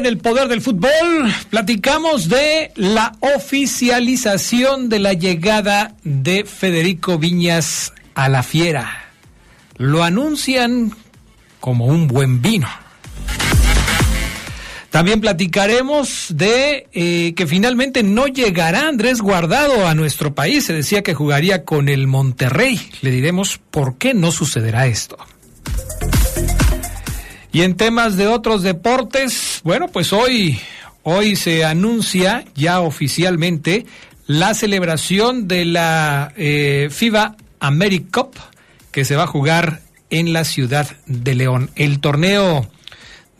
En el Poder del Fútbol platicamos de la oficialización de la llegada de Federico Viñas a la Fiera. Lo anuncian como un buen vino. También platicaremos de eh, que finalmente no llegará Andrés Guardado a nuestro país. Se decía que jugaría con el Monterrey. Le diremos por qué no sucederá esto. Y en temas de otros deportes, bueno, pues hoy, hoy se anuncia ya oficialmente la celebración de la eh, FIBA AmeriCup que se va a jugar en la ciudad de León. El torneo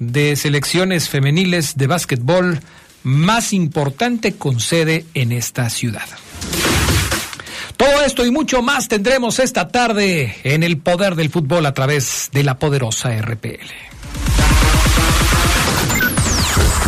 de selecciones femeniles de básquetbol más importante con sede en esta ciudad. Todo esto y mucho más tendremos esta tarde en el poder del fútbol a través de la poderosa RPL.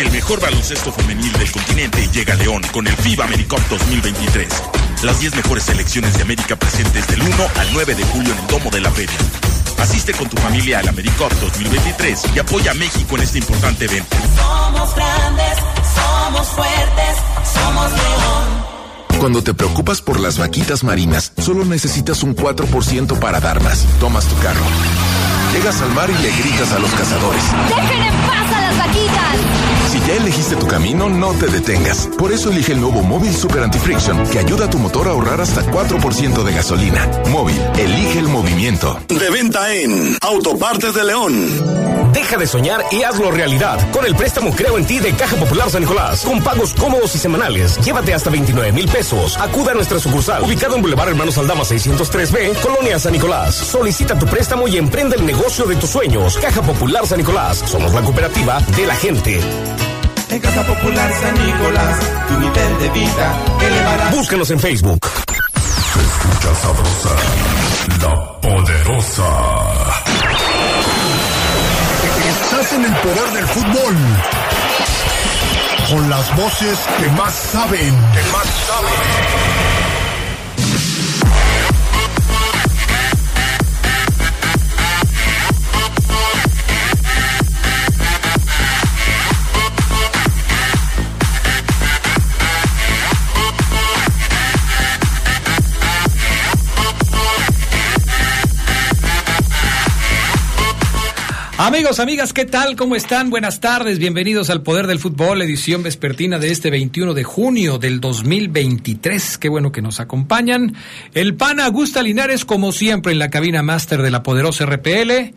El mejor baloncesto femenil del continente llega a León con el FIBA AmeriCup 2023. Las 10 mejores selecciones de América presentes del 1 al 9 de julio en el Domo de la Feria. Asiste con tu familia al AmeriCup 2023 y apoya a México en este importante evento. Somos grandes, somos fuertes, somos león. Cuando te preocupas por las vaquitas marinas, solo necesitas un 4% para dar más. Tomas tu carro. Llegas al mar y le gritas a los cazadores. ¡Dejen en paz a las vaquitas! Ya elegiste tu camino, no te detengas. Por eso elige el nuevo Móvil Super Anti-Friction, que ayuda a tu motor a ahorrar hasta 4% de gasolina. Móvil, elige el movimiento. De venta en Autopartes de León. Deja de soñar y hazlo realidad con el préstamo Creo en ti de Caja Popular San Nicolás. Con pagos cómodos y semanales. Llévate hasta 29 mil pesos. Acuda a nuestra sucursal, ubicado en Boulevard Hermanos Aldama 603B, Colonia San Nicolás. Solicita tu préstamo y emprende el negocio de tus sueños. Caja Popular San Nicolás. Somos la cooperativa de la gente. En Casa Popular San Nicolás, tu nivel de vida elevará. Búscanos en Facebook. Se escucha sabrosa, la poderosa. Estás en el poder del fútbol. Con las voces que más saben. Que más saben. Amigos, amigas, ¿qué tal? ¿Cómo están? Buenas tardes, bienvenidos al Poder del Fútbol, edición vespertina de este 21 de junio del 2023. Qué bueno que nos acompañan. El pana Augusta Linares, como siempre, en la cabina máster de la poderosa RPL.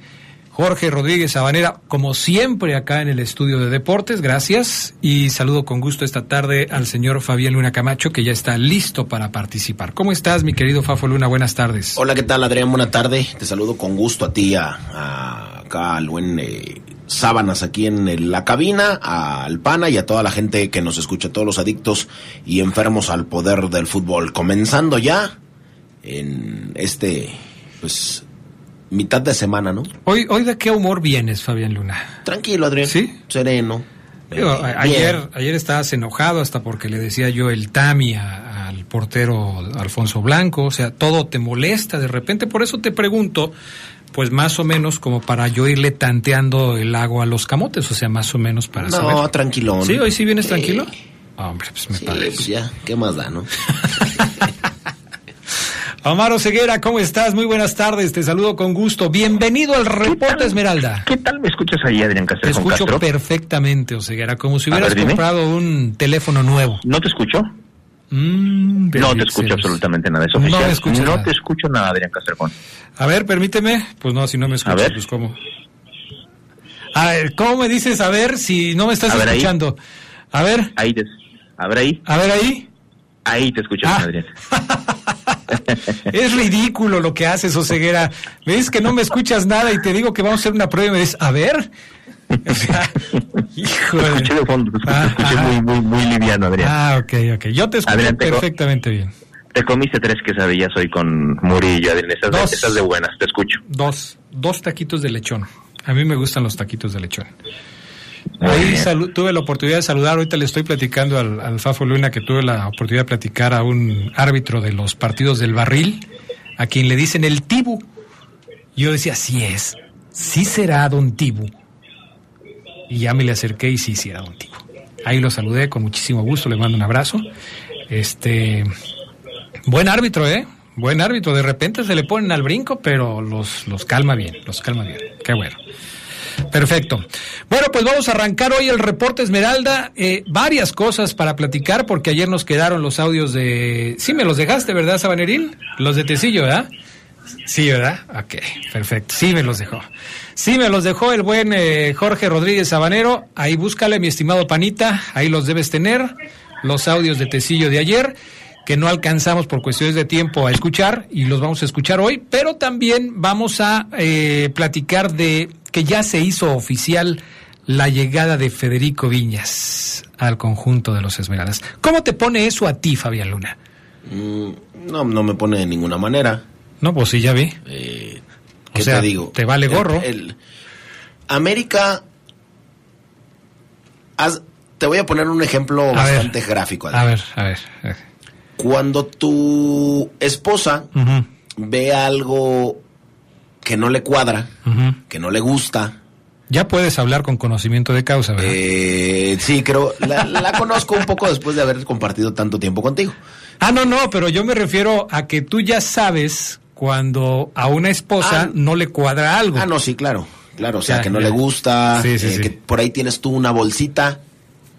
Jorge Rodríguez Sabanera, como siempre, acá en el estudio de deportes, gracias. Y saludo con gusto esta tarde al señor Fabián Luna Camacho, que ya está listo para participar. ¿Cómo estás, mi querido Fafo Luna? Buenas tardes. Hola, ¿qué tal, Adrián? Buena tarde. Te saludo con gusto a ti, a, a acá al buen eh, sábanas aquí en el- la cabina, al pana y a toda la gente que nos escucha, todos los adictos y enfermos al poder del fútbol. Comenzando ya en este, pues, mitad de semana, ¿no? Hoy, hoy ¿de qué humor vienes, Fabián Luna? Tranquilo, Adrián. ¿Sí? Sereno. Digo, Eh, a- bien. ayer, ayer estabas enojado hasta porque le decía yo el Tami a- portero Alfonso Blanco, o sea, todo te molesta de repente, por eso te pregunto, pues más o menos como para yo irle tanteando el agua a los camotes, o sea, más o menos para No, saber. tranquilón. ¿Sí? ¿Hoy sí vienes tranquilo? Ah, hombre, pues me Sí, parece. pues ya, ¿qué más da, no? Omar Ceguera, ¿cómo estás? Muy buenas tardes, te saludo con gusto. Bienvenido al Reporte Esmeralda. ¿Qué tal me escuchas ahí, Adrián Te Castro? escucho perfectamente, Oseguera, como si hubieras ver, comprado un teléfono nuevo. ¿No te escucho? Mm, No te escucho absolutamente nada. Es No oficial. No nada. te escucho nada, Adrián Castrejón. A ver, permíteme. Pues no, si no me escuchas, ver. pues cómo. A ver, ¿cómo me dices a ver si no me estás A ver, ahí. escuchando? A ver, Ahí te... A ver ahí. a ver ahí. Ahí te escucho, Ah. Adrián. Es ridículo lo que haces, Oseguera. Me dices que no me escuchas nada y te digo que vamos a hacer una prueba y me dices, a ver. O sea, escuché de fondo, escuché, Ah, escuché muy, muy, muy liviano, Adrián. Ah, ok, ok. Yo te co- perfectamente bien. Te comiste tres quesadillas hoy con Murillo, Adrián. Estás, de- Dos. estás de buenas, te escucho. Dos, dos taquitos de lechón. A mí me gustan los taquitos de lechón. Ahí tuve la oportunidad de saludar, ahorita le estoy platicando al, al Fafo Luna que tuve la oportunidad de platicar a un árbitro de los partidos del barril, a quien le dicen el Tibu. Yo decía, sí es, sí será Don Tibu. Y ya me le acerqué y sí, sí era Don Tibu. Ahí lo saludé con muchísimo gusto, le mando un abrazo. Este, buen árbitro, ¿eh? Buen árbitro. De repente se le ponen al brinco, pero los, los calma bien, los calma bien. Qué bueno. Perfecto. Bueno, pues vamos a arrancar hoy el reporte Esmeralda. Eh, varias cosas para platicar porque ayer nos quedaron los audios de... Sí, me los dejaste, ¿verdad, Sabanerín? Los de Tecillo, ¿verdad? Sí, ¿verdad? Ok, perfecto. Sí me los dejó. Sí me los dejó el buen eh, Jorge Rodríguez Sabanero. Ahí búscale, mi estimado Panita. Ahí los debes tener. Los audios de Tecillo de ayer que no alcanzamos por cuestiones de tiempo a escuchar y los vamos a escuchar hoy, pero también vamos a eh, platicar de que ya se hizo oficial la llegada de Federico Viñas al conjunto de los Esmeraldas. ¿Cómo te pone eso a ti, Fabián Luna? Mm, no, no me pone de ninguna manera. No, pues sí, ya vi. Eh, O ¿Qué sea, te digo? te vale gorro. El- el- América. te voy a poner un ejemplo A ver. bastante gráfico. A ver, a ver. a ver. Cuando tu esposa ve algo que no le cuadra, que no le gusta, Ya puedes hablar con conocimiento de causa, ¿verdad? eh, sí, creo, la, la conozco un poco después de haber compartido tanto tiempo contigo. Ah, no, no, pero yo me refiero a que tú ya sabes cuando a una esposa Ah. no le cuadra algo. Ah, no, sí, claro, claro, o sea, Ya, que no ya. le gusta, Sí, sí, eh, sí. que por ahí tienes tú una bolsita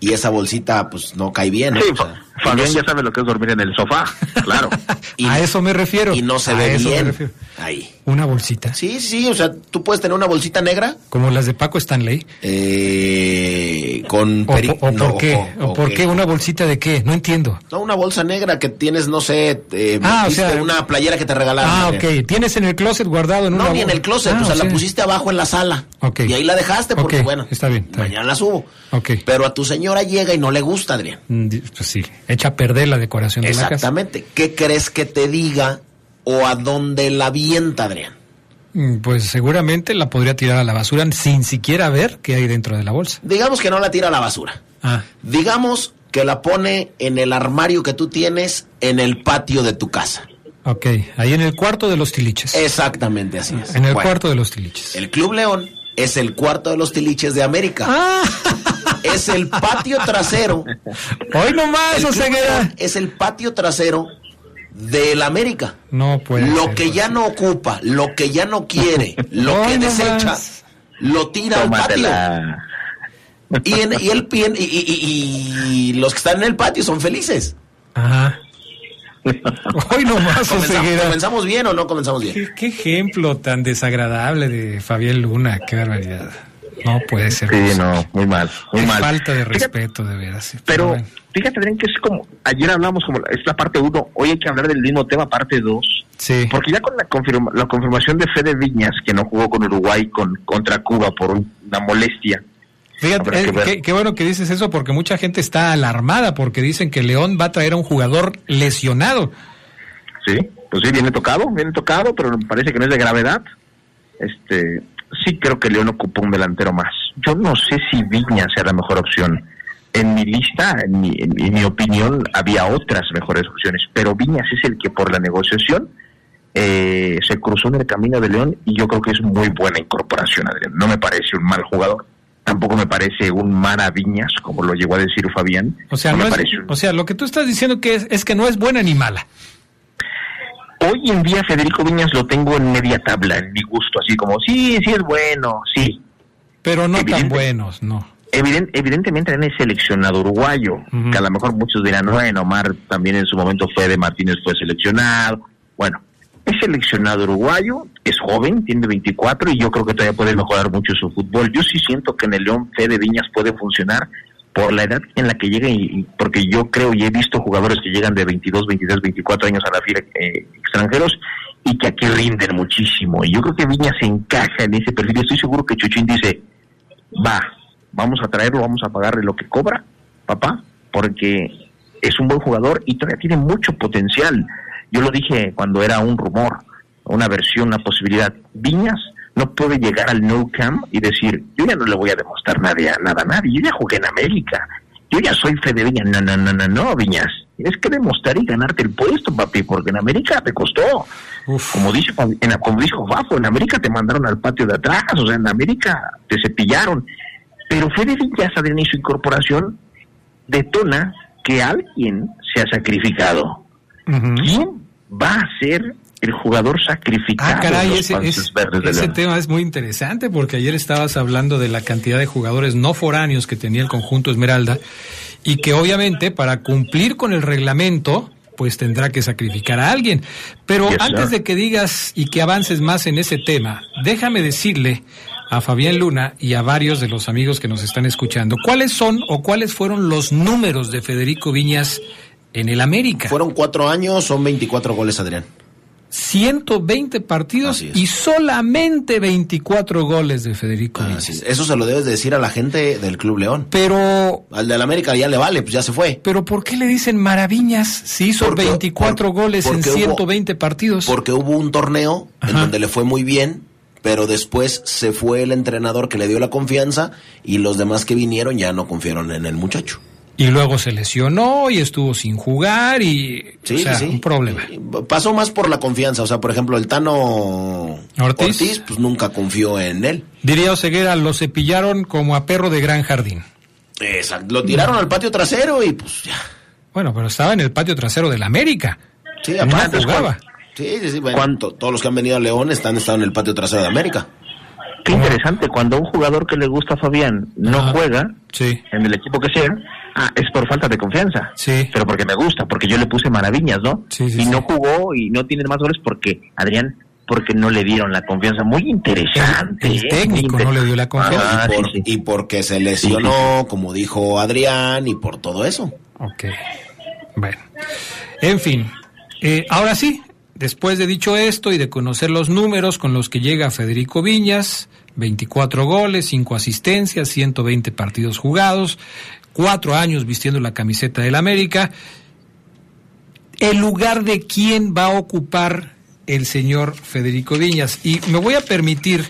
y esa bolsita pues no cae bien. ¿no? Sí, O sea, y Fabián no ya sabe lo que es dormir en el sofá, claro. y- a eso me refiero. y no se A ve eso me bien. refiero. Ahí. Una bolsita. Sí, sí, o sea, tú puedes tener una bolsita negra Como las de Paco Stanley. eh, con ¿O, peri- o no, por qué? o- ¿O o por qué una bolsita de qué? No entiendo. No, una bolsa negra que tienes, no sé, eh, Ah, o sea- una playera que te regalaron. Ah, ok. Tienes en el closet guardado en No, una ni en el closet, Ah, o sea, la pusiste abajo en la sala. Ok. Y ahí la dejaste porque, Ok, bueno, está bien, está bien. mañana la subo. Ok. Pero a tu señora llega y no le gusta, Adrián. Mm, Pues sí, echa a perder la decoración de la casa. Exactamente. ¿Qué crees que te diga o a dónde la avienta, Adrián? Mm, Pues seguramente la podría tirar a la basura sin siquiera ver qué hay dentro de la bolsa. Digamos que no la tira a la basura. Ah, Digamos que la pone en el armario que tú tienes en el patio de tu casa. ok. Ahí en el cuarto de los tiliches. Exactamente así es. en el Bueno, cuarto de los tiliches. El Club León es el cuarto de los tiliches de América. Ah, Es el patio trasero. hoy nomás, El Oseguera. León es el patio trasero del América. No puede Lo ser, que ya no ocupa, lo que ya no quiere, lo Hoy que nomás. desecha, lo tira al patio. Tómatela. Y, en- y él pien- y, y- y- y los que están en el patio son felices. Ajá. Hoy nomás, ¿Comenzamos. ¿Comenzamos bien o no comenzamos bien? ¿Qué, qué ejemplo tan desagradable de Fabián Luna, qué barbaridad. No puede ser. Sí, posible. no, muy mal, muy Qué mal. falta de Fíjate, respeto, de veras. sí, Pero bueno. fíjate, Adrián, que es como, ayer hablamos como, es la parte uno, hoy hay que hablar del mismo tema, parte dos. Sí. Porque ya con la, confirma- la confirmación de Fede Viñas, que no jugó con Uruguay con, contra Cuba por una molestia, Fíjate, eh, qué, qué bueno que dices eso porque mucha gente está alarmada porque dicen que León va a traer a un jugador lesionado. Sí, pues sí, viene tocado, viene tocado, pero me parece que no es de gravedad. Este, sí creo que León ocupa un delantero más. Yo no sé si Viña sea la mejor opción. En mi lista, en mi, en en mi opinión, había otras mejores opciones, pero Viñas es el que por la negociación eh, se cruzó en el camino de León y yo creo que es muy buena incorporación, Adrián. No me parece un mal jugador, tampoco me parece un Viñas, como lo llegó a decir Fabián. O sea, no no es- o sea, lo que tú estás diciendo que es, es que no es buena ni mala. Hoy en día Federico Viñas lo tengo en media tabla, en mi gusto, así como, sí, sí es bueno, sí. Pero no tan buenos, no. Eviden- evidentemente también es seleccionado uruguayo, que a lo mejor muchos dirán, bueno, Omar también en su momento fue de Martínez, fue seleccionado. Bueno, es seleccionado uruguayo, es joven, tiene 24 y yo creo que todavía puede mejorar mucho su fútbol. Yo sí siento que en el León Fede Viñas puede funcionar por la edad en la que llega y, porque yo creo y he visto jugadores que llegan de 22, 23, 24 años a la fila eh, extranjeros y que aquí rinden muchísimo. Y yo creo que Viñas se encaja en ese perfil. Estoy seguro que Chuchín dice, va, vamos a traerlo, vamos a pagarle lo que cobra, papá, porque es un buen jugador y todavía tiene mucho potencial. Yo lo dije cuando era un rumor, una versión, una posibilidad. Viñas no puede llegar al No Camp y decir, yo ya no le voy a demostrar nada, nada a nadie, yo ya jugué en América, yo ya soy Fede Viñas. No, no, no, no, no, Viñas. Tienes que demostrar y ganarte el puesto, papi, porque en América te costó. Como dice, en, como dijo Fafo, en América te mandaron al patio de atrás, o sea, en América te cepillaron. Pero Fede Villas, Adrián, y su incorporación detona que alguien se ha sacrificado. ¿Quién va a ser el jugador sacrificado Ah, caray, los ese, Panzas es- Verdes de ese tema es muy interesante porque ayer estabas hablando de la cantidad de jugadores no foráneos que tenía el conjunto Esmeralda y que obviamente para cumplir con el reglamento pues tendrá que sacrificar a alguien. Pero Yes, antes sir. de que digas y que avances más en ese tema, déjame decirle a Fabián Luna y a varios de los amigos que nos están escuchando, ¿cuáles son o cuáles fueron los números de Federico Viñas en el América? Fueron cuatro años, son 24 goles, Adrián. 120 partidos y solamente 24 goles de Federico Viñas. Es. Eso se lo debes de decir a la gente del Club León. Pero. Al del América ya le vale, pues ya se fue. Pero ¿por qué le dicen maravillas si hizo Porque- 24 por- goles en porque hubo- 120 partidos? Porque hubo un torneo en donde le fue muy bien, pero después se fue el entrenador que le dio la confianza y los demás que vinieron ya no confiaron en el muchacho. Y luego se lesionó y estuvo sin jugar y. Sí, o sea, sí, un problema. Pasó más por la confianza, o sea, por ejemplo, el Tano Ortiz. pues nunca confió en él. Diría Oseguera, lo cepillaron como a perro de gran jardín. Exacto. Lo tiraron al patio trasero y pues ya. Bueno, pero estaba en el patio trasero del América. Sí, no aparte, jugaba. Sí, sí, sí. bueno, to- todos los que han venido a León están estado en el patio trasero de América. Qué interesante, cuando un jugador que le gusta a Fabián no juega en el equipo que sea, ah, es por falta de confianza. Sí. Pero porque me gusta, porque yo le puse maravillas, ¿no? y no jugó y no tiene más goles porque, Adrián, porque no le dieron la confianza. Muy interesante. El ¿eh? técnico no le dio la confianza. Ah, y, por- sí, sí. y porque se lesionó, como dijo Adrián, y por todo eso. Ok. Bueno. En fin. Eh, ahora sí, después de dicho esto y de conocer los números con los que llega Federico Viñas, 24 goles, 5 asistencias, 120 partidos jugados, 4 años vistiendo la camiseta del América, el lugar de quién va a ocupar el señor Federico Viñas. Y me voy a permitir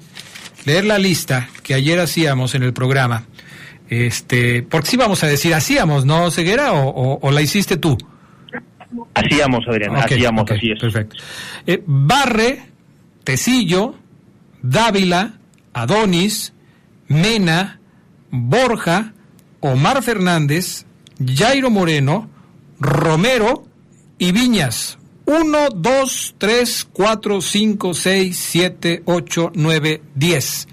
leer la lista que ayer hacíamos en el programa. Este, porque sí vamos a decir hacíamos, ¿no, Ceguera? ¿O, o- o la hiciste tú? Hacíamos, Adrián, hacíamos, así es. Perfecto. Eh, Barre, Tecillo, Dávila, Adonis, Mena, Borja, Omar Fernández, Jairo Moreno, Romero y Viñas. 1, 2, 3, 4, 5, 6, 7, 8, 9, 10.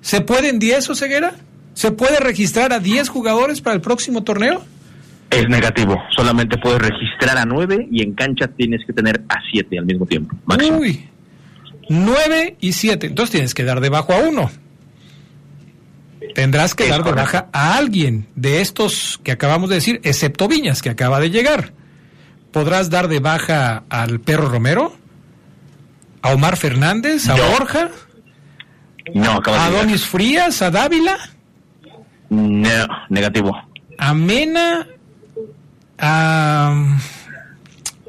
¿Se pueden 10 o ceguera? ¿Se puede registrar a 10 jugadores para el próximo torneo? Es negativo. Solamente puedes registrar a nueve y en cancha tienes que tener a siete al mismo tiempo. Máximo. Uy, 9 y 7. Entonces tienes que dar de bajo a uno. Tendrás que Es dar de baja a alguien de estos que acabamos de decir, excepto Viñas, que acaba de llegar. ¿Podrás dar de baja al perro Romero? ¿A Omar Fernández? ¿A. Borja? No, ¿A. Donis Frías? ¿A Dávila? No, negativo. ¿A Mena? ¿A,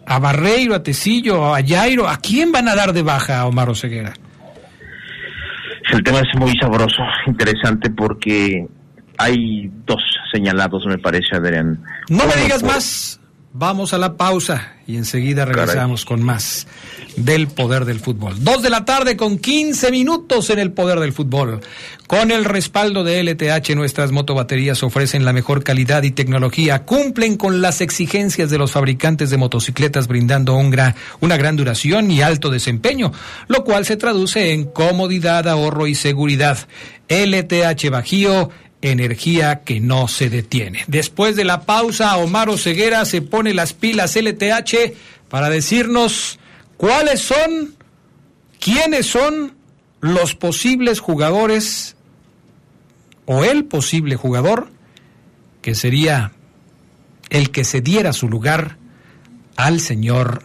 a Barreiro? ¿A Tecillo? ¿A Jairo? ¿A quién van a dar de baja a Omar Oseguera? El tema es muy sabroso, interesante porque hay dos señalados, me parece, Adrián. No me digas por- más. Vamos a la pausa y enseguida regresamos con más del poder del fútbol. Dos de la tarde con 15 minutos en el poder del fútbol. Con el respaldo de LTH, nuestras motobaterías ofrecen la mejor calidad y tecnología, cumplen con las exigencias de los fabricantes de motocicletas, brindando una gran duración y alto desempeño, lo cual se traduce en comodidad, ahorro y seguridad. LTH Bajío energía que no se detiene. Después de la pausa, Omar Oseguera se pone las pilas LTH para decirnos cuáles son, quiénes son los posibles jugadores o el posible jugador que sería el que se diera su lugar al señor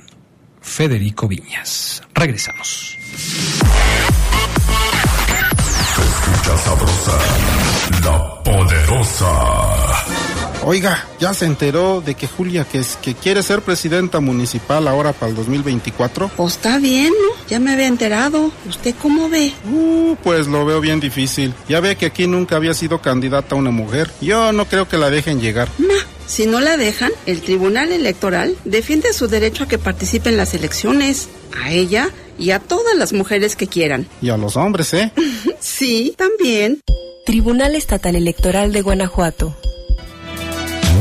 Federico Viñas. Regresamos. Escucha sabrosa, la poderosa. Oiga, ¿ya se enteró de que Julia, que, es, que quiere ser presidenta municipal ahora para el 2024? Pues está bien, ¿no? Ya me había enterado. ¿Usted cómo ve? Uh, pues lo veo bien difícil. Ya ve que aquí nunca había sido candidata una mujer. Yo no creo que la dejen llegar. Ma, si no la dejan, el Tribunal Electoral defiende su derecho a que participe en las elecciones. A ella y a todas las mujeres que quieran. Y a los hombres, ¿eh? sí, también. Tribunal Estatal Electoral de Guanajuato.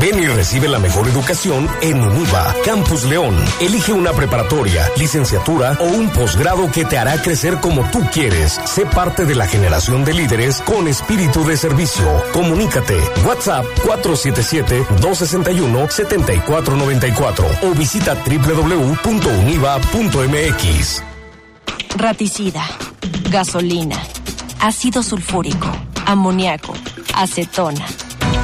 Ven y recibe la mejor educación en UNIVA, Campus León. Elige una preparatoria, licenciatura o un posgrado que te hará crecer como tú quieres. Sé parte de la generación de líderes con espíritu de servicio. Comunícate. WhatsApp 477-261-7494 o visita www.univa.mx. Raticida, gasolina, ácido sulfúrico, amoníaco, acetona.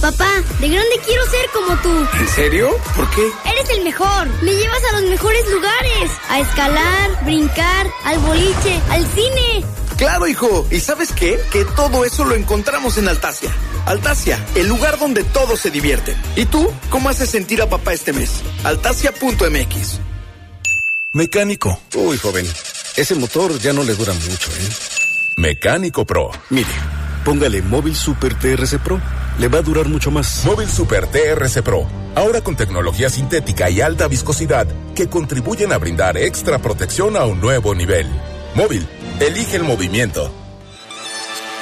Papá, de grande quiero ser como tú. ¿En serio? ¿Por qué? Eres el mejor. Me llevas a los mejores lugares. A escalar, brincar, al boliche, al cine. Claro, hijo. ¿Y sabes qué? Que todo eso lo encontramos en Altasia. Altasia, el lugar donde todos se divierten. ¿Y tú? ¿Cómo haces sentir a papá este mes? Altasia.mx. Mecánico. Uy, joven. Ese motor ya no le dura mucho, ¿eh? Mecánico Pro. Mire, póngale Móvil Super TRC Pro. Le va a durar mucho más. Móvil Super TRC Pro. Ahora con tecnología sintética y alta viscosidad que contribuyen a brindar extra protección a un nuevo nivel. Móvil, elige el movimiento.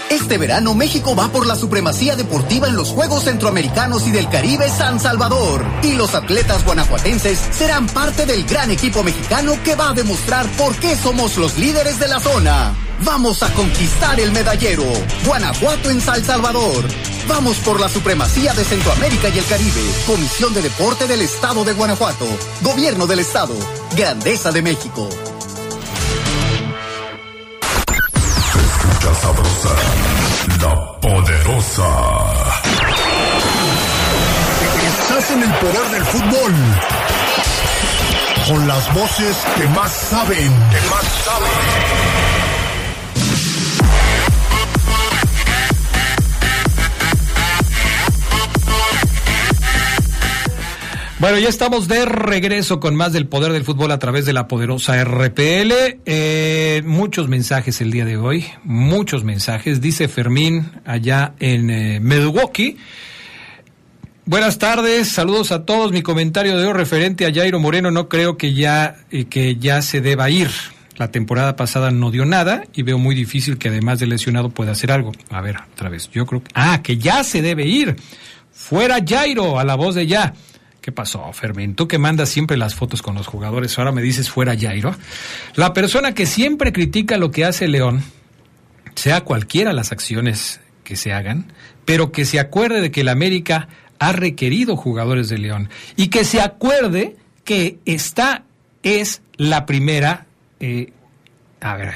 Este verano México va por la supremacía deportiva en los Juegos Centroamericanos y del Caribe San Salvador. Y los atletas guanajuatenses serán parte del gran equipo mexicano que va a demostrar por qué somos los líderes de la zona. Vamos a conquistar el medallero. Guanajuato en San Salvador. Vamos por la supremacía de Centroamérica y el Caribe. Comisión de Deporte del Estado de Guanajuato. Gobierno del Estado. Grandeza de México. Escucha sabrosa, la poderosa. Estás en el poder del fútbol. Con las voces que más saben. Que más saben. Bueno, ya estamos de regreso con más del poder del fútbol a través de la poderosa RPL. Eh, muchos mensajes el día de hoy, muchos mensajes. Dice Fermín allá en eh. Buenas tardes, saludos a todos. Mi comentario de hoy referente a Jairo Moreno no creo que ya eh, que ya se deba ir. La temporada pasada no dio nada y veo muy difícil que además de lesionado pueda hacer algo. A ver, otra vez. Yo creo que ah, que ya se debe ir. Fuera Jairo a la voz de ya. ¿Qué pasó, Fermín? Tú que mandas siempre las fotos con los jugadores, ahora me dices fuera Jairo. La persona que siempre critica lo que hace León, sea cualquiera las acciones que se hagan, pero que se acuerde de que el América ha requerido jugadores de León y que se acuerde que esta es la primera eh, a ver,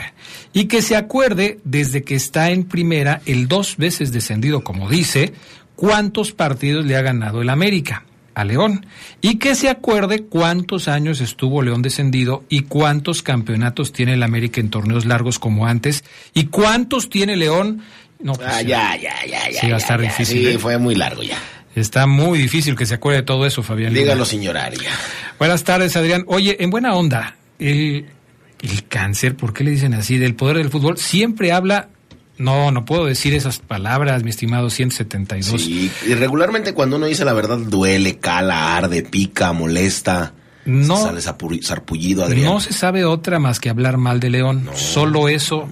y que se acuerde desde que está en primera el dos veces descendido como dice cuántos partidos le ha ganado el América a León y que se acuerde cuántos años estuvo León descendido y cuántos campeonatos tiene el América en torneos largos como antes y cuántos tiene León no pues, Ah, ya, ya, ya, ya. Sí, va a estar ya. difícil, Sí, ¿eh? fue muy largo ya. Está muy difícil que se acuerde de todo eso, Fabián. Dígalo, señora ya. Buenas tardes, Adrián. Oye, en buena onda, el, el cáncer, ¿por qué le dicen así? Del poder del fútbol, siempre habla. No, no puedo decir esas palabras, mi estimado 172. Sí, y regularmente cuando uno dice la verdad duele, cala, arde, pica, molesta. No. Sale sarpu- sarpullido, Adrián. No se sabe otra más que hablar mal de León. Solo eso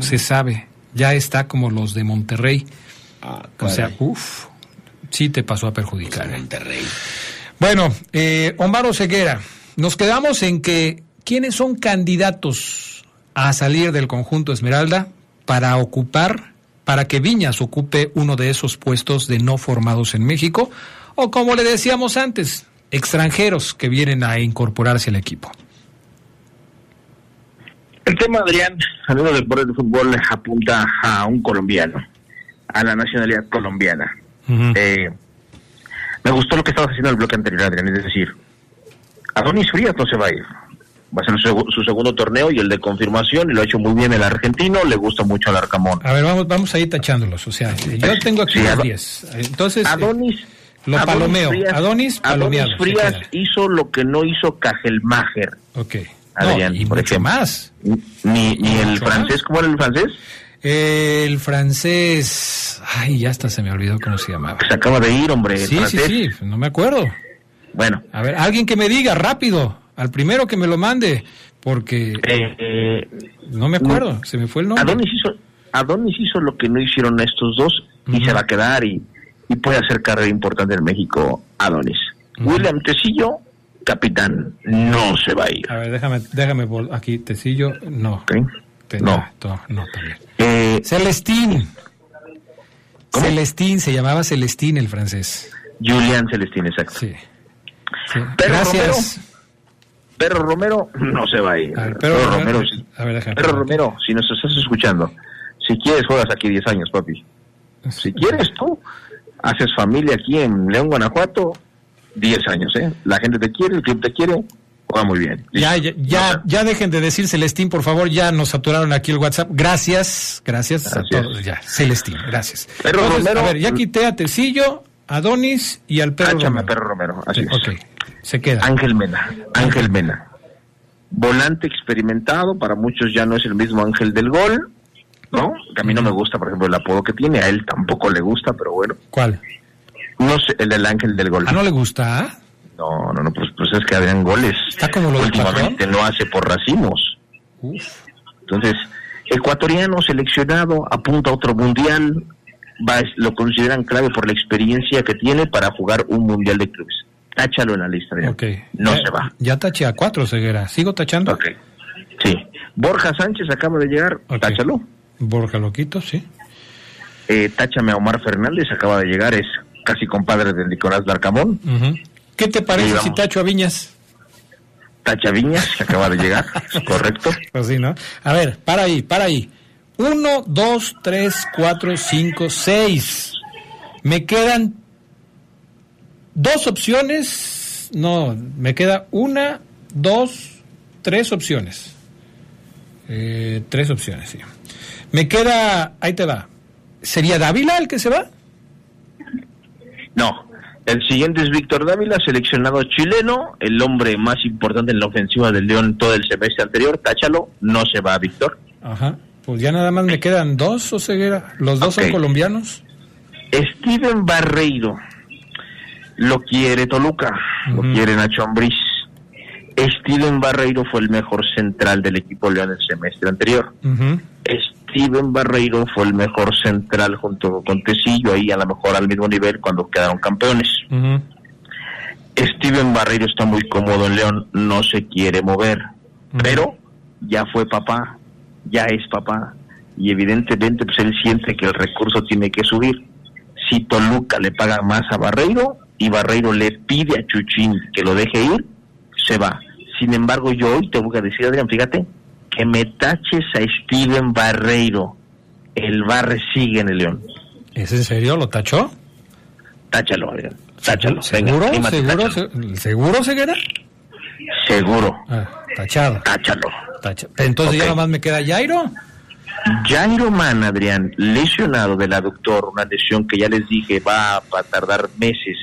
se sabe. Ya está como los de Monterrey. o sea, uff, sí te pasó a perjudicar. ¿eh? Monterrey. Bueno, eh, Omar Ceguera, nos quedamos en que quiénes son candidatos a salir del conjunto Esmeralda para ocupar, para que Viñas ocupe uno de esos puestos de no formados en México, o como le decíamos antes, extranjeros que vienen a incorporarse al equipo. El tema, Adrián, hablando del poder del fútbol, apunta a un colombiano, a la nacionalidad colombiana. Eh, me gustó lo que estabas haciendo en el bloque anterior, Adrián, es decir, Adonis Frías no se va a ir. Va a ser su, su segundo torneo y el de confirmación, y lo ha hecho muy bien el argentino, le gusta mucho al Arcamón. A ver, vamos, vamos a ir tachándolos. O sea, yo tengo aquí Sí, las Ado- 10. Entonces, eh, Adonis, lo Adonis palomeo. Frías- Adonis, palomeado. Adonis Frías hizo lo que no hizo Cajelmacher. Ok. Adrián, No, y por mucho ejemplo. más. Ni, ni el francés, más. ¿cómo era el francés? El francés. Ay, ya hasta se me olvidó cómo se llamaba. Se acaba de ir, hombre. Sí, sí, sí, no me acuerdo. Bueno. A ver, alguien que me diga rápido, al primero que me lo mande, porque Eh, no me acuerdo, se me fue el nombre. Adonis hizo, Adonis hizo lo que no hicieron estos dos y se va a quedar y, y puede hacer carrera importante en México, Adonis. William Tecillo, capitán, no se va a ir. A ver, déjame, déjame aquí, Tecillo, no. Te- No. no, no, también. Eh, Celestín. Celestín, se llamaba Celestín el francés. Julián Celestín, exacto. Sí. Sí. Perro Gracias. Perro Romero no se va a ir. Perro Perro Romero, Romero, sí. A ver, déjame. Perro Romero, si nos estás escuchando, si quieres juegas aquí 10 años, papi. Si quieres tú, haces familia aquí en León, Guanajuato, 10 años, ¿eh? La gente te quiere, el club te quiere, juega muy bien. Ya, ya, ya, ya dejen de decir Celestín, por favor, ya nos saturaron aquí el WhatsApp. Gracias, gracias, a todos. Ya, Celestín, gracias. Perro Entonces, Romero- a ver, ya quité a Tecillo, a Donis y al perro Romero. Perro Romero, así Sí, es. ok, se queda. Ángel Mena, Ángel Mena. Volante experimentado, para muchos ya no es el mismo Ángel del Gol, ¿no? Que a mí no me gusta, por ejemplo, el apodo que tiene, a él tampoco le gusta, pero bueno. ¿Cuál? No sé, el del Ángel del Gol. Ah, ¿no le gusta? No, no, no, pues, pues es que Adrián Goles Está como lo últimamente no hace por racimos. Entonces, ecuatoriano seleccionado, apunta a otro mundial, va, lo consideran clave por la experiencia que tiene para jugar un mundial de clubes. Táchalo en la lista. Ok. No Ya- se va. Ya taché a cuatro, Ceguera. ¿Sigo tachando? Sí. Borja Sánchez acaba de llegar, táchalo. Borja Loquito, sí. Eh, táchame a Omar Fernández, acaba de llegar, es casi compadre de Nicolás Darcamón. ¿Qué te parece si tacho a Viñas? Tacha Viñas, que acaba de llegar, correcto. Pues sí, ¿no? A ver, para ahí, para ahí. Uno, dos, tres, cuatro, cinco, seis. Me quedan dos opciones. No, me queda una, dos, tres opciones. Eh, tres opciones, sí. Me queda, ahí te va. ¿Sería Dávila el que se va? No. El siguiente es Víctor Dávila, seleccionado chileno, el hombre más importante en la ofensiva del León todo el semestre anterior. Táchalo, no se va Víctor. Ajá. Pues ya nada más me quedan dos, o ceguera. Los dos son colombianos. Steven Barreiro, lo quiere Toluca, lo quiere Nacho Ambriz. Steven Barreiro fue el mejor central del equipo León el semestre anterior. Ujú. Steven Barreiro fue el mejor central junto con Tecillo, ahí a lo mejor al mismo nivel cuando quedaron campeones. Ujú. Steven Barreiro está muy cómodo en León, no se quiere mover, pero ya fue papá, ya es papá, y evidentemente pues él siente que el recurso tiene que subir. Si Toluca le paga más a Barreiro y Barreiro le pide a Chuchín que lo deje ir, se va. Sin embargo, yo hoy te voy a decir, Adrián, fíjate, que me taches a Steven Barreiro. El Barre sigue en el León. ¿Es en serio? ¿Lo tachó? Táchalo, Adrián. Táchalo. ¿Seguro? Venga, ¿Seguro? táchalo. Se- ¿Seguro, Ceguera? Seguro. Ah, tachado. Táchalo. Tacha- Entonces ya Ok. nomás me queda Jairo. Jairo Man, Adrián, lesionado del aductor, una lesión que ya les dije va a tardar meses,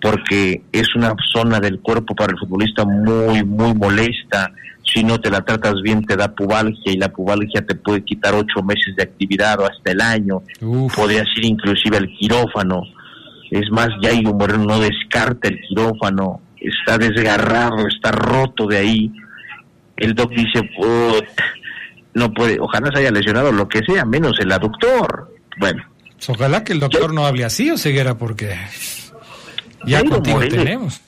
porque es una zona del cuerpo para el futbolista muy, muy molesta. Si no te la tratas bien, te da pubalgia y la pubalgia te puede quitar ocho meses de actividad o hasta el año. Podría ser inclusive el quirófano. Es más, Jairo Moreno no descarta el quirófano. Está desgarrado, está roto de ahí. El doc dice, "Put, no puede, ojalá se haya lesionado lo que sea, menos el aductor. Bueno, Ojalá que el doctor no hable así, o Ceguera, porque ya Jairo Moreno. tenemos.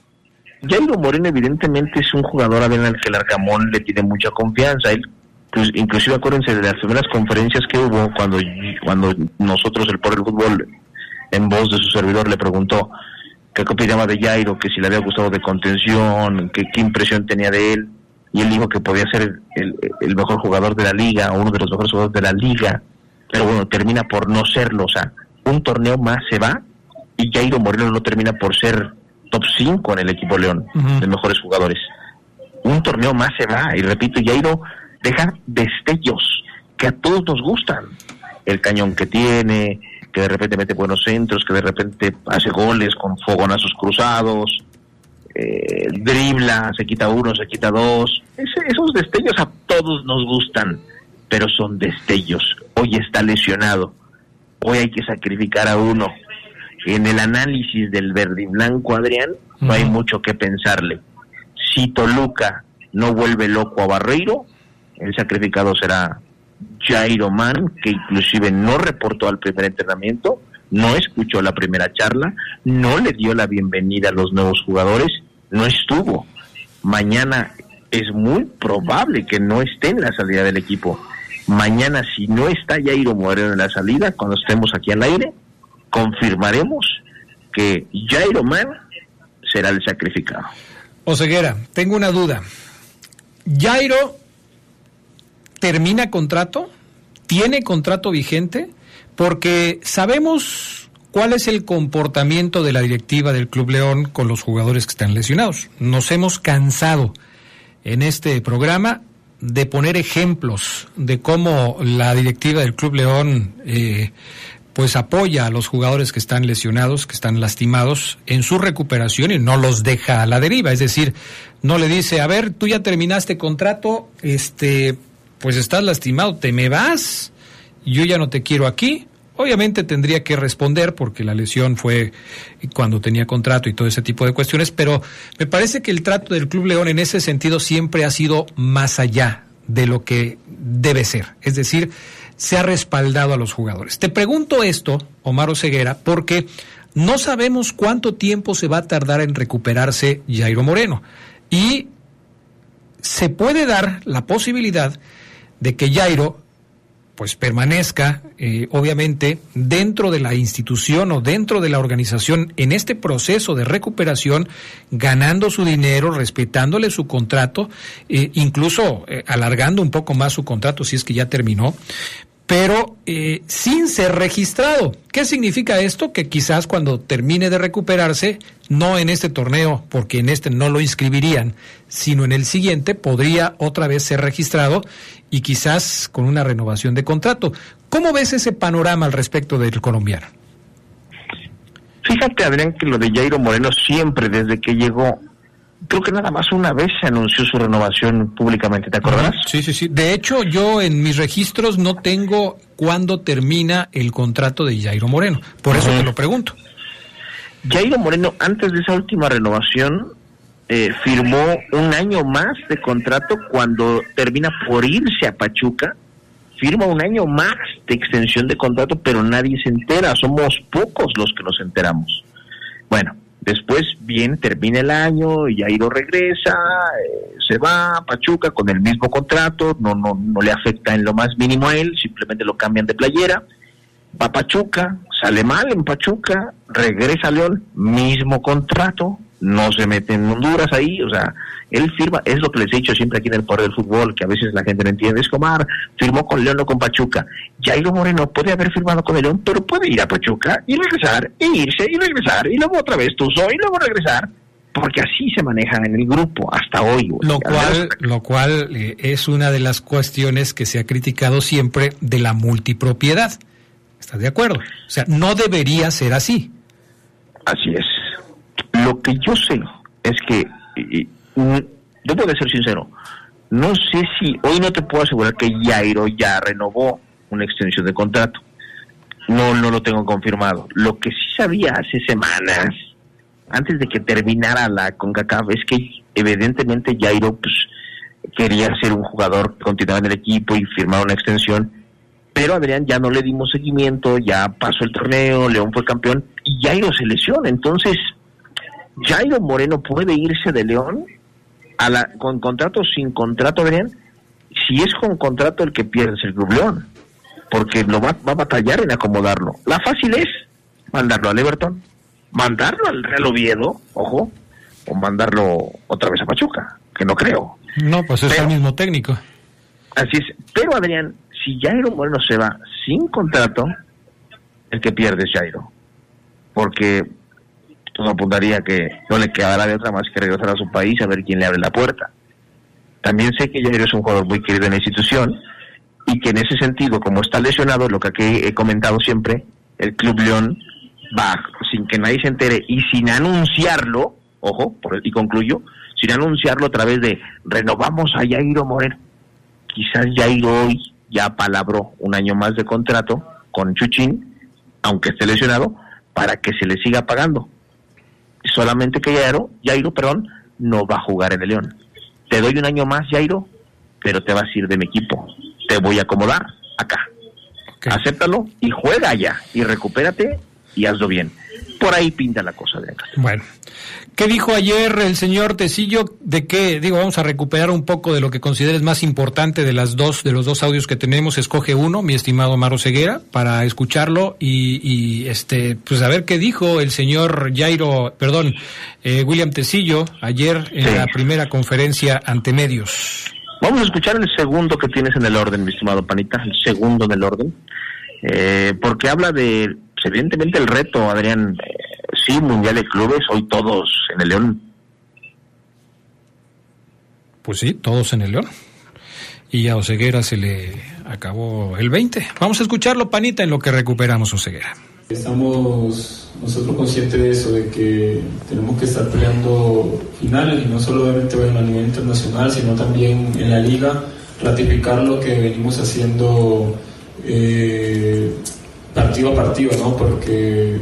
Jairo Moreno evidentemente es un jugador al que el Arcamón le tiene mucha confianza. Él, pues, inclusive acuérdense de las primeras conferencias que hubo cuando, cuando nosotros, el por el fútbol, en voz de su servidor, le preguntó qué opinaba de Jairo, que si le había gustado de contención, que, qué impresión tenía de él. Y él dijo que podía ser el, el mejor jugador de la liga, o uno de los mejores jugadores de la liga. Pero bueno, termina por no serlo. O sea, un torneo más se va y Jairo Moreno no termina por ser top 5 en el equipo León, de mejores jugadores. Un torneo más se va, y repito, Jairo deja destellos que a todos nos gustan. El cañón que tiene, que de repente mete buenos centros, que de repente hace goles con fogonazos cruzados, eh, dribla, se quita uno, se quita dos. Ese- esos destellos a todos nos gustan, pero son destellos. Hoy está lesionado, hoy hay que sacrificar a uno. En el análisis del verde y blanco, Adrián, no hay mucho que pensarle. Si Toluca no vuelve loco a Barreiro, el sacrificado será Jairo Man, que inclusive no reportó al primer entrenamiento, no escuchó la primera charla, no le dio la bienvenida a los nuevos jugadores, no estuvo. Mañana es muy probable que no esté en la salida del equipo. Mañana, si no está Jairo Moreno en la salida, cuando estemos aquí al aire, confirmaremos que Jairo Man será el sacrificado. O Ceguera, tengo una duda. ¿Jairo termina contrato? ¿Tiene contrato vigente? Porque sabemos cuál es el comportamiento de la directiva del Club León con los jugadores que están lesionados. Nos hemos cansado en este programa de poner ejemplos de cómo la directiva del Club León eh, pues apoya a los jugadores que están lesionados, que están lastimados en su recuperación y no los deja a la deriva, es decir, no le dice, a ver, tú ya terminaste contrato, este, pues estás lastimado, te me vas, yo ya no te quiero aquí. Obviamente tendría que responder porque la lesión fue cuando tenía contrato y todo ese tipo de cuestiones, pero me parece que el trato del Club León en ese sentido siempre ha sido más allá de lo que debe ser. Es decir, se ha respaldado a los jugadores. Te pregunto esto, Omar Ceguera, porque no sabemos cuánto tiempo se va a tardar en recuperarse Jairo Moreno. Y se puede dar la posibilidad de que Jairo pues permanezca eh, obviamente dentro de la institución o dentro de la organización en este proceso de recuperación, ganando su dinero, respetándole su contrato, eh, incluso eh, alargando un poco más su contrato si es que ya terminó, pero eh, sin ser registrado. ¿Qué significa esto? Que quizás cuando termine de recuperarse, no en este torneo, porque en este no lo inscribirían, sino en el siguiente, podría otra vez ser registrado y quizás con una renovación de contrato. ¿Cómo ves ese panorama al respecto del colombiano? Fíjate, Adrián, que lo de Jairo Moreno siempre, desde que llegó, creo que nada más una vez se anunció su renovación públicamente, ¿te acordarás? Sí, sí, sí. De hecho, yo en mis registros no tengo cuándo termina el contrato de Jairo Moreno. Por eso te lo pregunto. Jairo Moreno, antes de esa última renovación, eh, firmó un año más de contrato cuando termina por irse a Pachuca. Firma un año más de extensión de contrato, pero nadie se entera. Somos pocos los que nos enteramos. Bueno, después bien, termina el año, y Jairo regresa, eh, se va a Pachuca con el mismo contrato, no, no, no le afecta en lo más mínimo a él, simplemente lo cambian de playera. va a Pachuca, sale mal en Pachuca, regresa a León, mismo contrato, no se mete en Honduras ahí, o sea, él firma, es lo que les he dicho siempre aquí en el Poder del Fútbol, que a veces la gente no entiende, es Comar, firmó con León o con Pachuca. Jairo Moreno puede haber firmado con el León, pero puede ir a Pachuca y regresar, e irse y regresar, y luego otra vez Tuzo, y luego regresar, porque así se maneja en el grupo hasta hoy. güey. Lo cual, lo cual eh, es una de las cuestiones que se ha criticado siempre de la multipropiedad. ¿Estás de acuerdo? O sea, no debería ser así. Así es. Lo que yo sé es que, mm, debo de ser sincero, no sé si, hoy no te puedo asegurar que Jairo ya renovó una extensión de contrato. No, no lo tengo confirmado. Lo que sí sabía hace semanas, antes de que terminara la CONCACAF, es que evidentemente Jairo pues, quería ser un jugador que continuara en el equipo y firmar una extensión. Pero Adrián ya no le dimos seguimiento, ya pasó el torneo, León fue campeón y Jairo se lesiona. Entonces, Jairo Moreno puede irse de León a la, con contrato o sin contrato, Adrián. Si es con contrato el que pierde es el Club León, porque lo va, va a batallar en acomodarlo. La fácil es mandarlo al Everton, mandarlo al Real Oviedo, ojo, o mandarlo otra vez a Pachuca, que no creo. No, pues es el mismo técnico. Así es. Pero Adrián, si Jairo Moreno se va sin contrato, el que pierde es Jairo. Porque todo apuntaría que no le quedará de otra más que regresar a su país a ver quién le abre la puerta. También sé que Jairo es un jugador muy querido en la institución y que en ese sentido, como está lesionado, lo que aquí he comentado siempre, el Club León va sin que nadie se entere y sin anunciarlo, ojo, por, y concluyo, sin anunciarlo a través de renovamos a Jairo Moreno. Quizás Jairo hoy ya palabró un año más de contrato con Chuchín, aunque esté lesionado, para que se le siga pagando. Solamente que Jairo, Jairo, perdón, no va a jugar en el León. Te doy un año más, Jairo, pero te vas a ir de mi equipo. Te voy a acomodar acá. Acéptalo y juega allá y recupérate y hazlo bien. Por ahí pinta la cosa de acá. Bueno, ¿qué dijo ayer el señor Tecillo? De que, digo, vamos a recuperar un poco de lo que consideres más importante de las dos, de los dos audios que tenemos. Escoge uno, mi estimado Maro Ceguera, para escucharlo y, y, este, pues a ver qué dijo el señor Jairo, perdón, eh, William Tecillo ayer en Sí. la primera conferencia ante medios. Vamos a escuchar el segundo que tienes en el orden, mi estimado Panita, el segundo en el orden, eh, porque habla de, evidentemente, el reto, Adrián, eh, sí, Mundial de Clubes, hoy todos en el León. Pues sí, todos en el León. Y a Oseguera se le acabó el 20. Vamos a escucharlo, Panita, en lo que recuperamos Oseguera. Estamos nosotros conscientes de eso, de que tenemos que estar peleando finales y no solamente bueno, a nivel internacional, sino también en la liga, ratificar lo que venimos haciendo eh, partido a partido, ¿no? Porque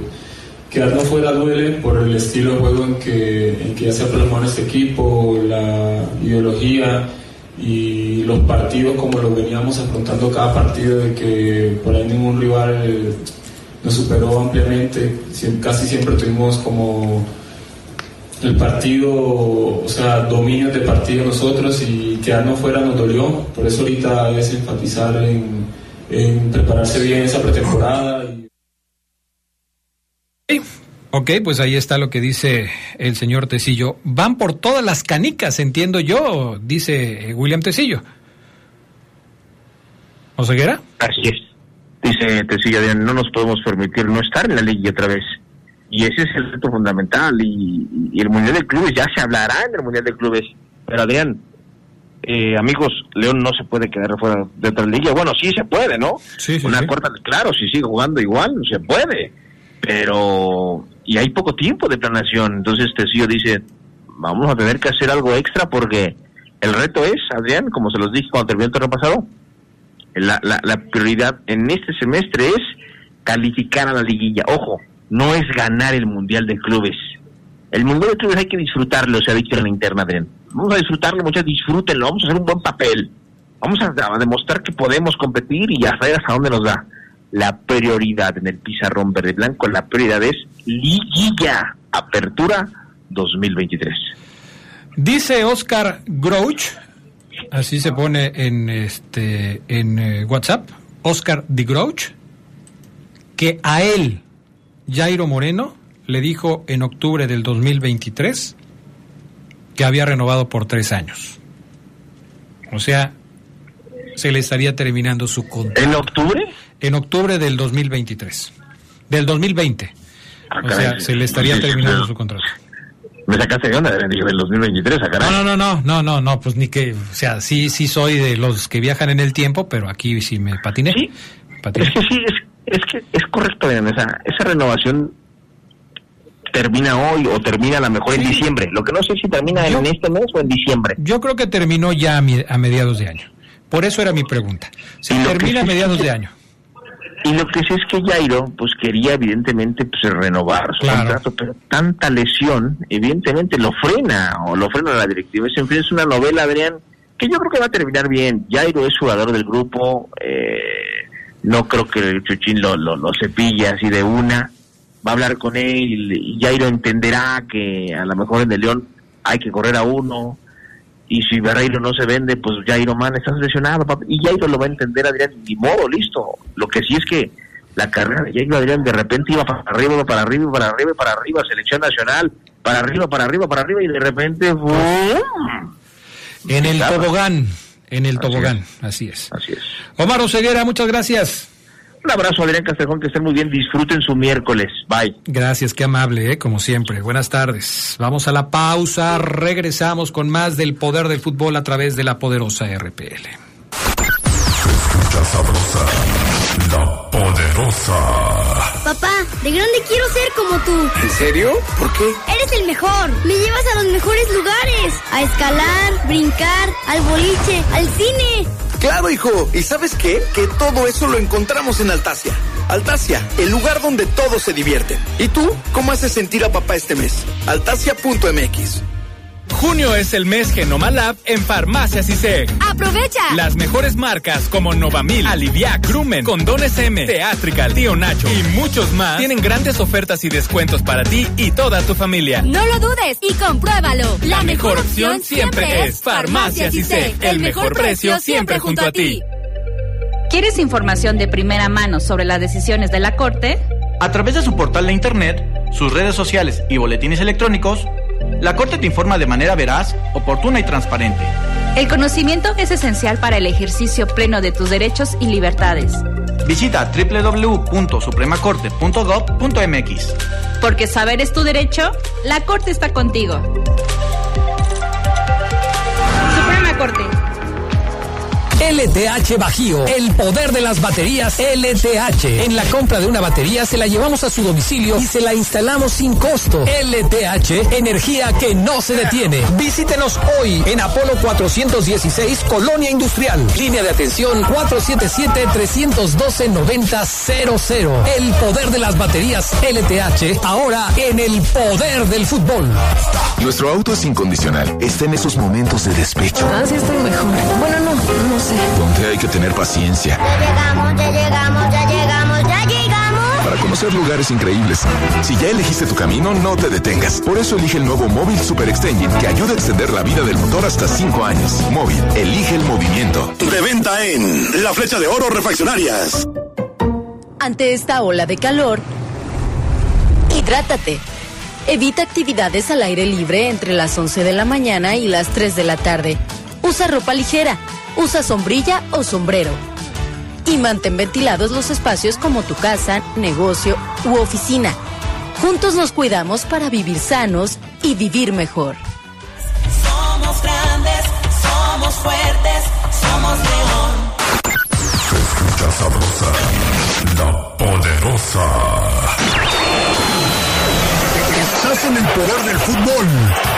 quedarnos fuera duele por el estilo de juego en que, en que ya se ha plasmado en este equipo, la ideología y los partidos como los veníamos afrontando cada partido, de que por ahí ningún rival nos superó ampliamente, casi siempre tuvimos como el partido, o sea, dominio de partido nosotros y quedarnos fuera nos dolió, por eso ahorita es enfatizar en, en prepararse bien esa pretemporada. y- Ok, pues ahí está lo que dice el señor Tecillo. Van por todas las canicas, entiendo yo, dice William Tecillo. ¿Oseguera? Así es. Dice Adrián, no nos podemos permitir no estar en la liga otra vez. Y ese es el reto fundamental. Y, y el Mundial de Clubes, ya se hablará en el Mundial de Clubes. Pero Adrián, eh, amigos, León no se puede quedar fuera de otra liga. Bueno, sí se puede, ¿no? Una cuarta, claro, si sigue jugando igual, se puede. Pero, y hay poco tiempo de planeación. Entonces Tecillo dice, vamos a tener que hacer algo extra porque el reto es, Adrián, como se los dije cuando terminó el torneo pasado, la, la, la prioridad en este semestre es calificar a la liguilla. Ojo, no es ganar el Mundial de Clubes. El Mundial de Clubes hay que disfrutarlo, se ha dicho en la interna, Adrián. Vamos a disfrutarlo, muchachos, disfrútenlo, vamos a hacer un buen papel. Vamos a, a demostrar que podemos competir y a ver hasta dónde nos da. La prioridad en el pizarrón verde blanco, la prioridad es liguilla, apertura 2023. Dice Oscar Grouch, así se pone en este en eh, WhatsApp, Oscar de Grouch, que a él, Jairo Moreno, le dijo en octubre del 2023 que había renovado por tres años. O sea, se le estaría terminando su contrato. ¿En octubre? En octubre del 2023. Del 2020. Ah, o sea, se le estaría sí, sí, terminando sí. su contrato. Me sacaste de onda, dije, del 2023, a caray. No, no, no, no, no, no, pues ni que, o sea, sí, sí soy de los que viajan en el tiempo, pero aquí sí me patiné. Patiné. Es que sí, es, es que es correcto, esa, esa renovación termina hoy o termina a lo mejor en diciembre. Lo que no sé si termina en este mes o en diciembre. Yo creo que terminó ya a, mi- a mediados de año. Por eso era mi pregunta. Si termina a mediados de año. Y lo que sí es que Jairo, pues quería evidentemente pues renovar su Claro. contrato, pero tanta lesión, evidentemente lo frena o lo frena la directiva. Es, en fin, es una novela, Adrián, que yo creo que va a terminar bien. Jairo es jugador del grupo, eh, no creo que el Chuchín lo, lo, lo cepille así de una. Va a hablar con él y Jairo entenderá que a lo mejor en el León hay que correr a uno, y si Barreiro no se vende, pues Jairo Man estás lesionado, papi. y Jairo lo va a entender, Adrián, ni modo, listo. Lo que sí es que la carrera de Jairo Adrián de repente iba para arriba, iba para arriba, iba para arriba, para arriba, selección nacional, para arriba, para arriba, para arriba, y de repente ¡bum! En el tobogán. En el tobogán, así es. Así es. Omar Oseguera, muchas gracias. Un abrazo, Adrián Castrejón, que estén muy bien, disfruten su miércoles. Bye. Gracias, qué amable, ¿eh? como siempre. Buenas tardes. Vamos a la pausa, regresamos con más del poder del fútbol a través de la poderosa RPL. Escucha sabrosa, la poderosa. Papá, de grande quiero ser como tú. ¿En serio? ¿Por qué? Eres el mejor. Me llevas a los mejores lugares. A escalar, brincar, al boliche, al cine. Claro, hijo. ¿Y sabes qué? Que todo eso lo encontramos en Altasia. Altasia, el lugar donde todos se divierten. ¿Y tú? ¿Cómo haces sentir a papá este mes? Altasia.mx. Junio es el mes Genomalab en Farmacias ISEG. ¡Aprovecha! Las mejores marcas como Novamil, Aliviac, Grumen, Condones M, Teatrical, Tío Nacho y muchos más tienen grandes ofertas y descuentos para ti y toda tu familia. No lo dudes y compruébalo. La mejor opción siempre es Farmacias ISEG. El mejor precio siempre junto a ti. ¿Quieres información de primera mano sobre las decisiones de la Corte? A través de su portal de Internet, sus redes sociales y boletines electrónicos, la Corte te informa de manera veraz, oportuna y transparente. El conocimiento es esencial para el ejercicio pleno de tus derechos y libertades. Visita www.supremacorte.gov.mx. Porque saber es tu derecho, la Corte está contigo. LTH Bajío, el poder de las baterías LTH. En la compra de una batería se la llevamos a su domicilio y se la instalamos sin costo. LTH, energía que no se detiene. Visítenos hoy en Apolo 416, Colonia Industrial. Línea de atención 477-312-9000. El poder de las baterías LTH, ahora en el poder del fútbol. Nuestro auto es incondicional. Está en esos momentos de despecho. Ah, sí estoy mejor. Bueno, no, no Donde hay que tener paciencia Ya llegamos, ya llegamos, ya llegamos, ya llegamos. para conocer lugares increíbles. Si ya elegiste tu camino, no te detengas. Por eso elige el nuevo Móvil Super Extension que ayuda a extender la vida del motor hasta 5 años. Móvil, elige el movimiento. De venta en La Flecha de Oro Refaccionarias. Ante esta ola de calor, hidrátate. Evita actividades al aire libre entre las 11 de la mañana y las 3 de la tarde. Usa ropa ligera. Usa sombrilla o sombrero. Y mantén ventilados los espacios como tu casa, negocio u oficina. Juntos nos cuidamos para vivir sanos y vivir mejor. Somos grandes, somos fuertes, somos león. Escucha sabrosa, la poderosa. Estás en el poder del fútbol.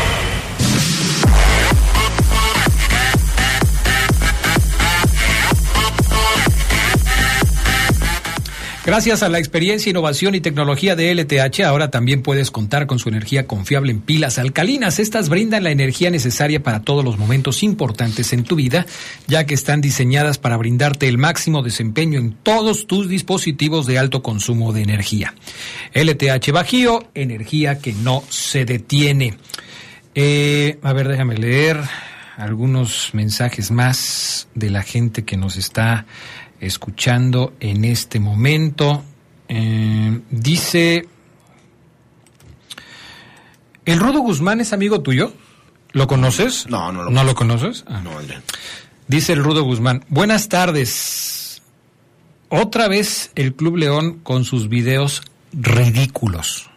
Gracias a la experiencia, innovación y tecnología de LTH, ahora también puedes contar con su energía confiable en pilas alcalinas. Estas brindan la energía necesaria para todos los momentos importantes en tu vida, ya que están diseñadas para brindarte el máximo desempeño en todos tus dispositivos de alto consumo de energía. LTH Bajío, energía que no se detiene. Eh, a ver, déjame leer. algunos mensajes más de la gente que nos está escuchando en este momento. Eh, dice, ¿el Rudo Guzmán es amigo tuyo? ¿Lo conoces? No, no lo ¿No lo conoces? Ah. No, Adrián. Dice el Rudo Guzmán, buenas tardes. Otra vez el Club León con sus videos ridículos.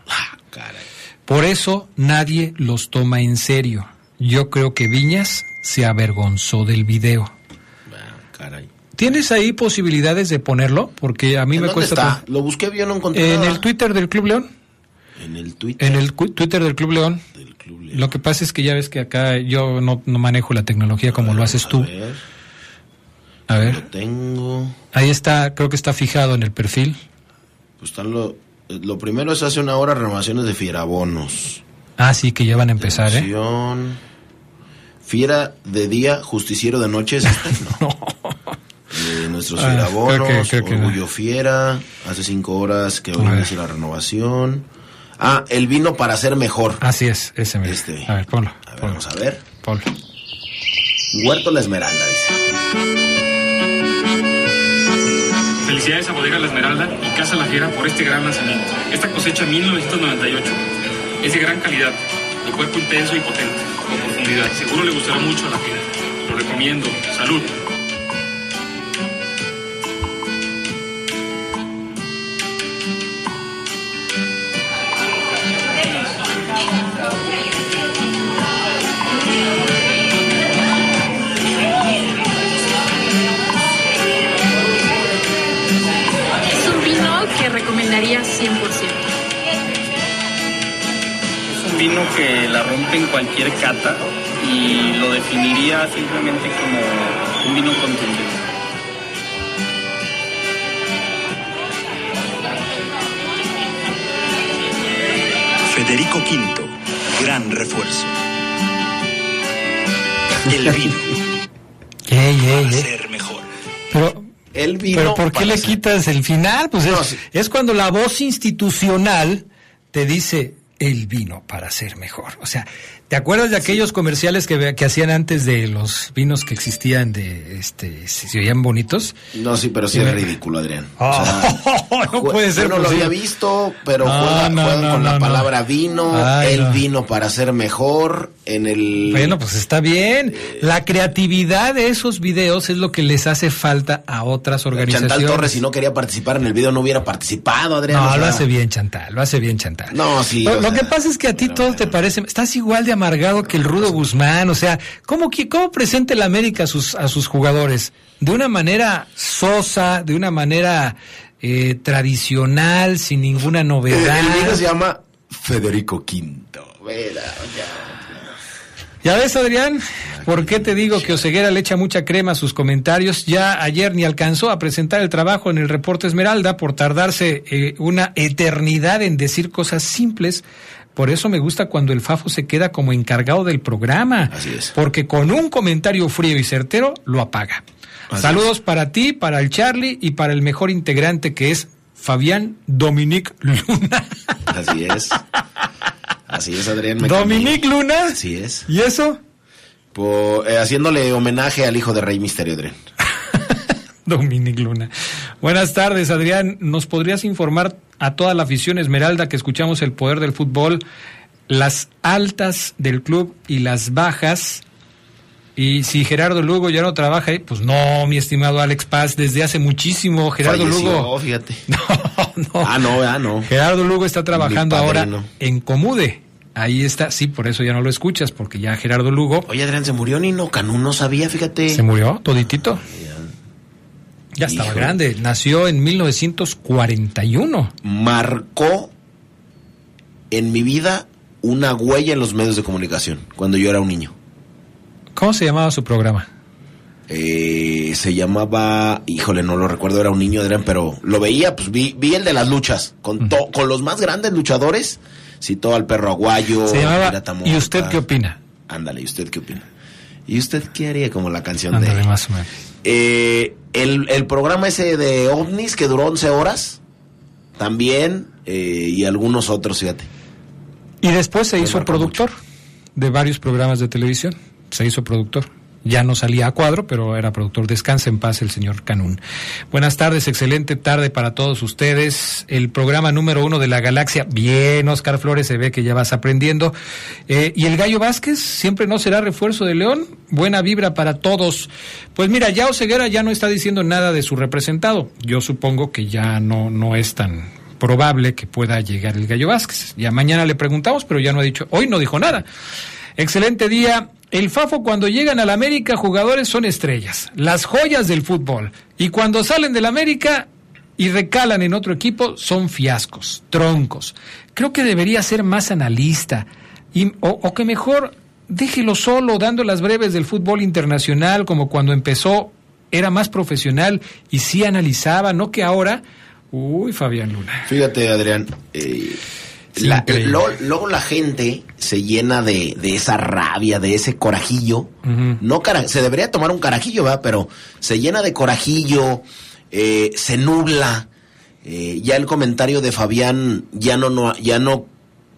Por eso nadie los toma en serio. Yo creo que Viñas se avergonzó del video. Caray. ¿Tienes ahí posibilidades de ponerlo? Porque a mí ¿En me dónde cuesta... está? Lo busqué, yo no encontré En nada. el Twitter del Club León. En el Twitter. En el cu- Twitter del Club León. Lo que pasa es que ya ves que acá yo no, no manejo la tecnología como lo haces tú. ver. A ver. Lo tengo. Ahí está, creo que está fijado en el perfil. Pues están lo, lo primero es hace una hora renovaciones de fierabonos. Ah, sí, que ya van a empezar, ¿eh? Fiera de día, justiciero de noche. No. De nuestros Ah, fierabonos, creo que- creo que no. Orgullo Fiera. Hace cinco horas que hoy inicia la renovación. Ah, el vino para ser mejor. Así es, ese mismo. Este. A ver, ponlo. A ver, vamos a ver. Ponlo. Huerto La Esmeralda, dice. Felicidades a Bodega La Esmeralda y Casa La Fiera por este gran lanzamiento. Esta cosecha 1998 es de gran calidad, de cuerpo intenso y potente, con profundidad. Seguro le gustará mucho a la fiera. Lo recomiendo. Salud. 100%. Es un vino que la rompe en cualquier cata y lo definiría simplemente como un vino contundente. Federico V, gran refuerzo. El vino Ey, ey, ey. Vino pero ¿por qué le ser- quitas el final? Pues No, es, sí. es cuando la voz institucional te dice el vino para ser mejor. O sea, ¿te acuerdas de aquellos comerciales que, hacían antes de los vinos que existían de este si se oían bonitos? No, sí, pero sí es ridículo, Adrián. O Ah, no puede ser Yo no lo había visto, pero No, juega- no, juegan no, con la palabra vino, Ay, el no. vino para ser mejor en el... Bueno, pues está bien. La creatividad de esos videos es lo que les hace falta a otras organizaciones. Chantal Torres, si no quería participar en el video, no hubiera participado, Adrián. No, o sea, lo hace bien Chantal, lo hace bien Chantal. No, sí. Lo, o lo sea, que pasa es que a ti todo te parece, estás igual de amargado que el Rudo Guzmán, o sea, ¿cómo, cómo presenta el América a sus, a sus jugadores? De una manera sosa, de una manera eh, tradicional, sin ninguna el, novedad. el video se llama Federico. Mira, ya. Ya ves, Adrián, ¿por qué te digo que Oseguera le echa mucha crema a sus comentarios? Ya ayer ni alcanzó a presentar el trabajo en el reporte Esmeralda por tardarse eh, una eternidad en decir cosas simples. Por eso me gusta cuando el Fafo se queda como encargado del programa. Así es. Porque con un comentario frío y certero lo apaga. Así Saludos para ti, para el Charlie y para el mejor integrante que es Fabián Dominique Luna. Así es. Así es, Adrián. me ¿Dominique Luna? Así es. ¿Y eso? Po- eh, haciéndole homenaje al hijo de Rey Misterio, Adrián. Dominic Luna. Buenas tardes, Adrián. ¿Nos podrías informar a toda la afición Esmeralda que escuchamos el poder del fútbol, las altas del club y las bajas? Y si Gerardo Lugo ya no trabaja ahí, pues no, mi estimado Alex Paz, desde hace muchísimo. Gerardo Falleció, Lugo. fíjate. Ah, no, ah, no. Gerardo Lugo está trabajando ahora en Comude. Ahí está, sí, por eso ya no lo escuchas, porque ya Gerardo Lugo. Oye, Adrián, se murió Nino Canún, no sabía, fíjate. ¿Se murió toditito? Ya estaba Híjole. grande, nació en 1941. Marcó en mi vida una huella en los medios de comunicación cuando yo era un niño. ¿Cómo se llamaba su programa? Eh, se llamaba, híjole, no lo recuerdo, era un niño, Adrián, pero lo veía, pues vi, vi el de las luchas, con, to- con los más grandes luchadores, citó al perro aguayo, Se llamaba ¿Y usted qué opina? Ándale, ¿y usted qué opina? ¿Y usted qué haría? Como la canción Ándale, de... más o menos. Eh, el, el programa ese de ovnis que duró 11 horas, también, eh, y algunos otros, fíjate. Y después se Me hizo productor de varios programas de televisión. se hizo productor. Ya no salía a cuadro, pero era productor. Descansa en paz el señor Canún. Buenas tardes, excelente tarde para todos ustedes. El programa número uno de la galaxia. Bien, Oscar Flores, se ve que ya vas aprendiendo. Eh, y el Gallo Vázquez siempre no será refuerzo de León. Buena vibra para todos. Pues mira, ya Oseguera ya no está diciendo nada de su representado. Yo supongo que ya no, no es tan probable que pueda llegar el Gallo Vázquez. Ya mañana le preguntamos, pero ya no ha dicho, hoy no dijo nada. Excelente día. El Fafo cuando llegan al América jugadores son estrellas, las joyas del fútbol. Y cuando salen del América y recalan en otro equipo son fiascos, troncos. Creo que debería ser más analista y, o, que mejor déjelo solo dando las breves del fútbol internacional como cuando empezó era más profesional y sí analizaba, no que ahora... Uy, Fabián Luna. Fíjate, Adrián, eh, la- lo- luego la gente se llena de, de esa rabia, de ese corajillo. No cara- se debería tomar un carajillo, ¿verdad? Pero se llena de corajillo, eh, se nubla. Eh, ya el comentario de Fabián ya no, no, ya no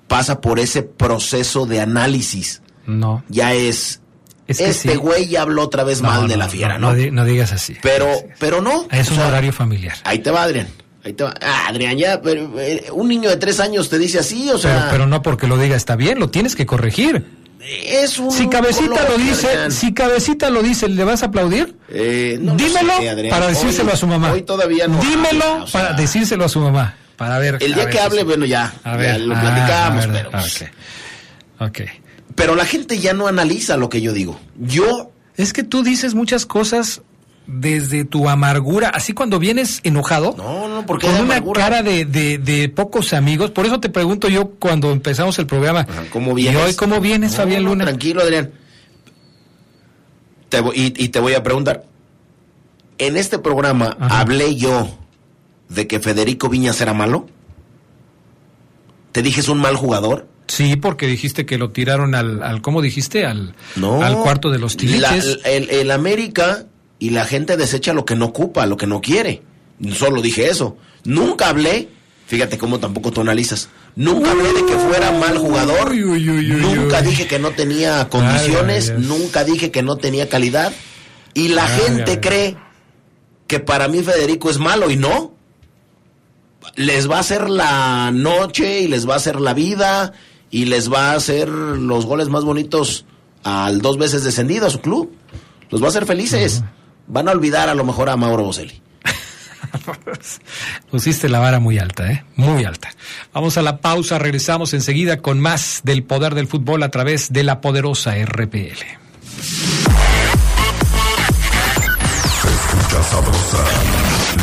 pasa por ese proceso de análisis. No. Ya es. Es que este sí. güey ya habló otra vez No, mal de la fiera, no, ¿no? no di- no digas así. Pero, pero no. Es o un sea, horario familiar. Ahí te va, Adrián. Ahí te va. Ah, Adrián, ya, pero eh, un niño de tres años te dice así, o sea. pero, pero no porque lo diga está bien, lo tienes que corregir. es un. Si Cabecita lo dice, Adrián. si Cabecita lo dice, ¿le vas a aplaudir? Eh, no lo Dímelo sé, para decírselo Hoy- a su mamá. Hoy todavía no. Dímelo habla, o sea, para decírselo a su mamá. Para ver. El día ver que hable, bueno, ya. A ya ver, lo ah, platicamos, ver, pero. pues, ok. Ok. Pero la gente ya no analiza lo que yo digo. Yo. Es que tú dices muchas cosas desde tu amargura, así cuando vienes enojado. No, no, porque con una amargura. cara de, de, de pocos amigos. Por eso te pregunto yo cuando empezamos el programa. ¿Cómo ¿Y vienes? hoy cómo vienes, No, Fabián Luna? Tranquilo, Adrián. Te voy- y, y te voy a preguntar. En este programa hablé yo de que Federico Viñas era malo. ¿Te dije es un mal jugador? Sí, porque dijiste que lo tiraron al, al ¿cómo dijiste? Al, No. al cuarto de los La- el, el América y la gente desecha lo que no ocupa, lo que no quiere. Solo dije eso. Nunca hablé, fíjate cómo tampoco tú analizas. Nunca hablé de que fuera mal jugador. nunca dije que no tenía condiciones. Nunca dije que no tenía calidad. Y la gente cree que para mí Federico es malo y no. Les va a hacer la noche y les va a hacer la vida y les va a hacer los goles más bonitos al dos veces descendido a su club. Los va a hacer felices. Van a olvidar a lo mejor a Mauro Boselli. Pusiste la vara muy alta, ¿eh? Muy alta. Vamos a la pausa, regresamos enseguida con más del poder del fútbol a través de la poderosa RPL. Escucha sabrosa,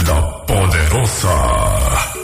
la poderosa.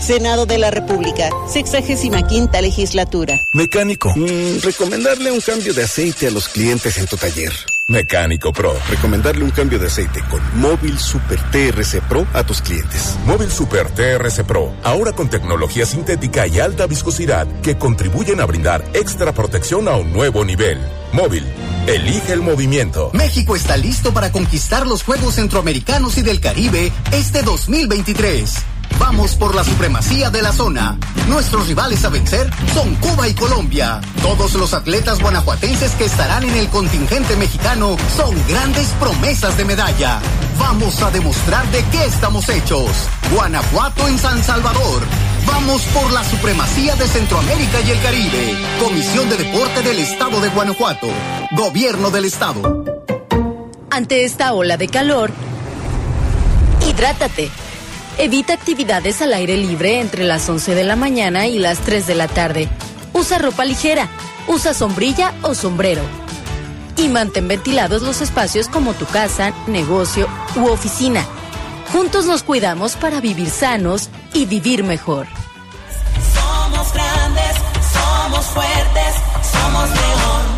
Senado de la República, 65 legislatura. Mecánico. recomendarle un cambio de aceite a los clientes en tu taller. Mecánico Pro. Recomendarle un cambio de aceite con Móvil Super TRC Pro a tus clientes. Móvil Super TRC Pro, ahora con tecnología sintética y alta viscosidad que contribuyen a brindar extra protección a un nuevo nivel. Móvil, elige el movimiento. México está listo para conquistar los Juegos Centroamericanos y del Caribe este 2023. Vamos por la supremacía de la zona. Nuestros rivales a vencer son Cuba y Colombia. Todos los atletas guanajuatenses que estarán en el contingente mexicano son grandes promesas de medalla. Vamos a demostrar de qué estamos hechos. Guanajuato en San Salvador. Vamos por la supremacía de Centroamérica y el Caribe. Comisión de Deporte del Estado de Guanajuato. Gobierno del Estado. Ante esta ola de calor, hidrátate. Evita actividades al aire libre entre las 11 de la mañana y las 3 de la tarde. Usa ropa ligera, usa sombrilla o sombrero. Y mantén ventilados los espacios como tu casa, negocio u oficina. Juntos nos cuidamos para vivir sanos y vivir mejor. Somos grandes, somos fuertes, somos León.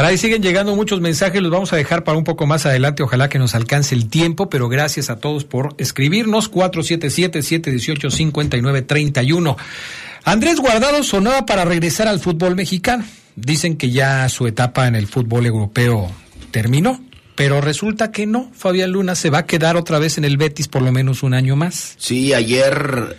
Caray, siguen llegando muchos mensajes, los vamos a dejar para un poco más adelante, ojalá que nos alcance el tiempo, pero gracias a todos por escribirnos, 477-718-5931. Andrés Guardado sonaba para regresar al fútbol mexicano. Dicen que ya su etapa en el fútbol europeo terminó, pero resulta que no. Fabián Luna se va a quedar otra vez en el Betis por lo menos un año más. Sí, ayer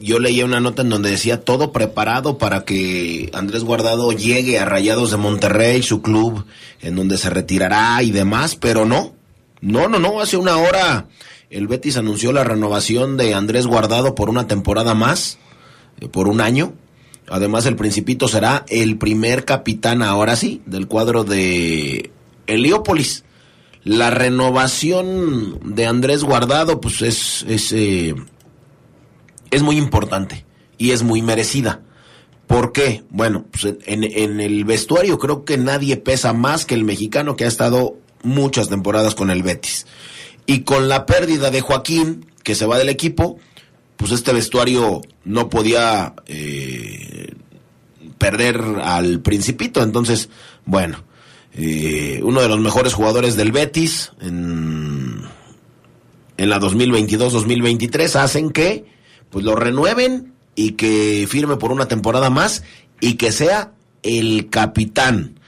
yo leía una nota en donde decía todo preparado para que Andrés Guardado llegue a Rayados de Monterrey, su club, en donde se retirará y demás, pero no. No, no, no. Hace una hora el Betis anunció la renovación de Andrés Guardado por una temporada más, eh, por un año. Además, el Principito será el primer capitán, ahora sí, del cuadro de Heliópolis. La renovación de Andrés Guardado, pues es, es, eh, es muy importante y es muy merecida. ¿Por qué? Bueno, pues en, el vestuario creo que nadie pesa más que el mexicano que ha estado muchas temporadas con el Betis. Y con la pérdida de Joaquín, que se va del equipo, pues este vestuario no podía eh, perder al principito. Entonces, bueno, eh, uno de los mejores jugadores del Betis en, en la 2022-2023 hacen que pues lo renueven y que firme por una temporada más y que sea el capitán.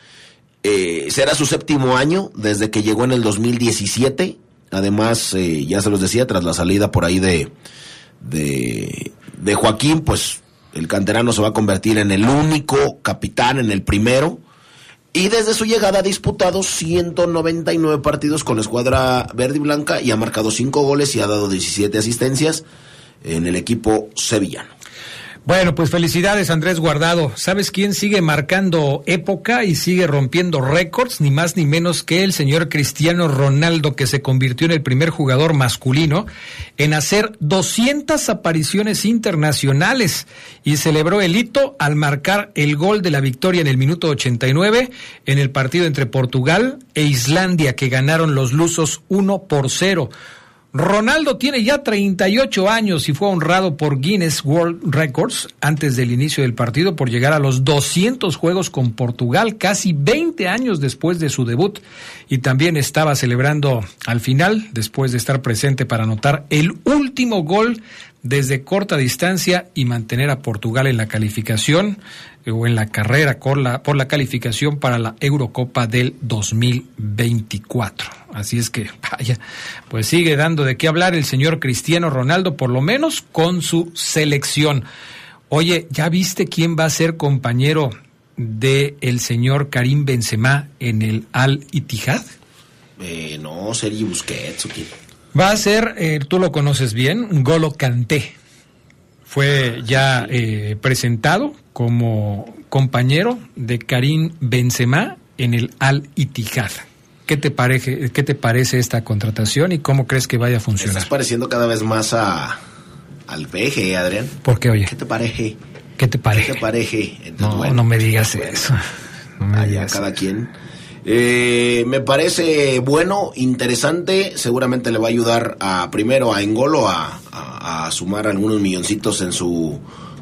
Eh, será su séptimo año desde que llegó en el 2017. Además, eh, ya se los decía, tras la salida por ahí de, de, Joaquín, pues el canterano se va a convertir en el único capitán, en el primero. Y desde su llegada ha disputado 199 partidos con la escuadra verde y blanca y ha marcado 5 goles y ha dado 17 asistencias en el equipo sevillano. Bueno, pues felicidades Andrés Guardado. ¿Sabes quién sigue marcando época y sigue rompiendo récords? Ni más ni menos que el señor Cristiano Ronaldo, que se convirtió en el primer jugador masculino en hacer 200 apariciones internacionales y celebró el hito al marcar el gol de la victoria en el minuto 89 en el partido entre Portugal e Islandia, que ganaron los lusos 1 por 0. Ronaldo tiene ya 38 años y fue honrado por Guinness World Records antes del inicio del partido por llegar a los 200 juegos con Portugal, casi 20 años después de su debut. Y también estaba celebrando al final, después de estar presente para anotar el último gol desde corta distancia y mantener a Portugal en la calificación eh, o en la carrera por la, calificación para la Eurocopa del 2024. Así es que, vaya, pues sigue dando de qué hablar el señor Cristiano Ronaldo, por lo menos con su selección. Oye, ¿ya viste quién va a ser compañero de el señor Karim Benzema en el Al Ittihad? Eh, no, Sergi Busquets. Va a ser, eh, tú lo conoces bien, Golo Kanté. Fue ya eh, presentado como compañero de Karim Benzema en el Al Ittihad. ¿Qué te, parece, ¿Qué te parece esta contratación y cómo crees que vaya a funcionar? Estás pareciendo cada vez más a, al peje, Adrián. ¿Por qué, oye? ¿Qué te parece? ¿Qué te parece? ¿Qué te parece? No, no me digas eso. No me allá digas cada quien. Eh, me parece bueno, interesante. Seguramente le va a ayudar a primero a Engolo a, sumar algunos milloncitos en su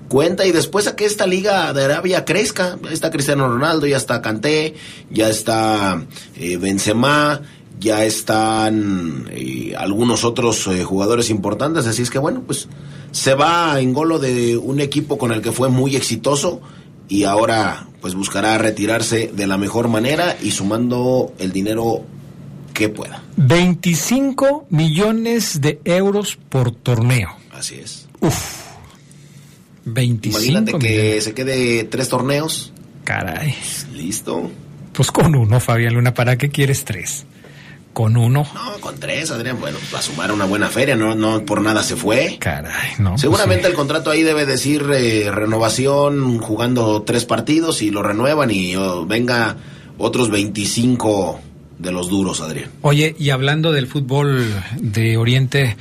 cuenta y después a que esta liga de Arabia crezca. Está Cristiano Ronaldo, ya está Kanté, ya está eh, Benzema, ya están eh, algunos otros eh, jugadores importantes. Así es que bueno, pues se va a Engolo de un equipo con el que fue muy exitoso y ahora pues buscará retirarse de la mejor manera y sumando el dinero que pueda. 25 millones de euros por torneo. Así es. Uf. 25 Imagínate que se quede tres torneos. Caray. Listo. Pues con uno, Fabián Luna, ¿para qué quieres tres? Con uno. No, con tres, Adrián. Bueno, a sumar una buena feria, no, no por nada se fue. Caray, no. Seguramente pues el contrato ahí debe decir eh, renovación, jugando tres partidos y lo renuevan y oh, venga otros 25 de los duros, Adrián. Oye, y hablando del fútbol de Oriente,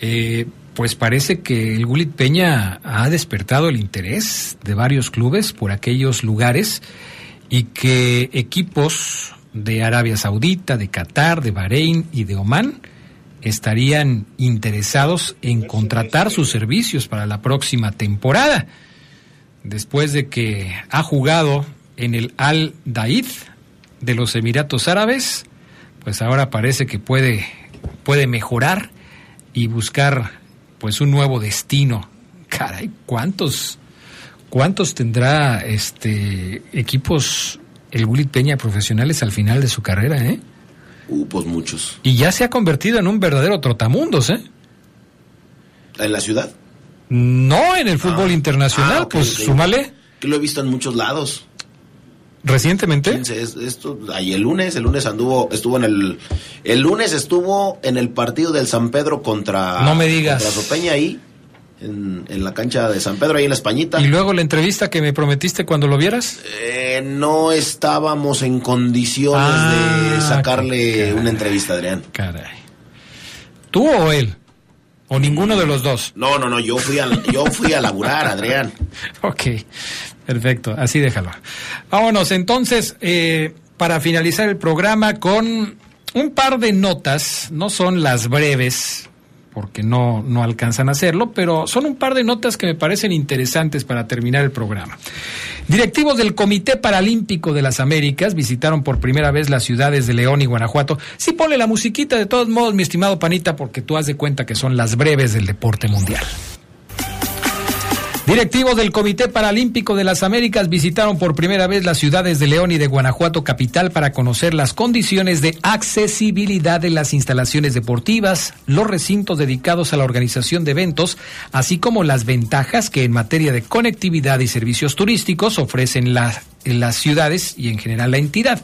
eh, pues parece que el Gulit Peña ha despertado el interés de varios clubes por aquellos lugares y que equipos de Arabia Saudita, de Qatar, de Bahrein y de Omán estarían interesados en contratar sus servicios para la próxima temporada. Después de que ha jugado en el Al Daid de los Emiratos Árabes, pues ahora parece que puede, puede mejorar y buscar pues un nuevo destino. Caray, ¿cuántos, cuántos tendrá este equipos el Gulit Peña profesionales al final de su carrera, eh? Uh, pues muchos. Y ya se ha convertido en un verdadero trotamundos, ¿eh? ¿En la ciudad? No en el fútbol internacional, Ah, ok, pues ok. súmale. Que lo he visto en muchos lados. Recientemente. 15, es- esto, ahí el lunes, el lunes anduvo, estuvo en el, el lunes estuvo en el partido del San Pedro contra, No me digas. contra Sopeña ahí, en, en la cancha de San Pedro, ahí en la Españita. Y luego la entrevista que me prometiste cuando lo vieras. Eh, no estábamos en condiciones Ah, de sacarle qué caray. una entrevista, Adrián. Caray. ¿Tú o él? ¿O ninguno de los dos? No, no, no, yo fui a, yo fui a laburar, Adrián. Ok, perfecto, así déjalo. Vámonos entonces, eh, para finalizar el programa con un par de notas, no son las breves, porque no, no alcanzan a hacerlo, pero son un par de notas que me parecen interesantes para terminar el programa. Directivos del Comité Paralímpico de las Américas visitaron por primera vez las ciudades de León y Guanajuato. Sí, ponle la musiquita de todos modos, mi estimado Panita, porque tú has de cuenta que son las breves del deporte mundial. Directivos del Comité Paralímpico de las Américas visitaron por primera vez las ciudades de León y de Guanajuato capital para conocer las condiciones de accesibilidad de las instalaciones deportivas, los recintos dedicados a la organización de eventos, así como las ventajas que en materia de conectividad y servicios turísticos ofrecen la- en las ciudades y en general la entidad.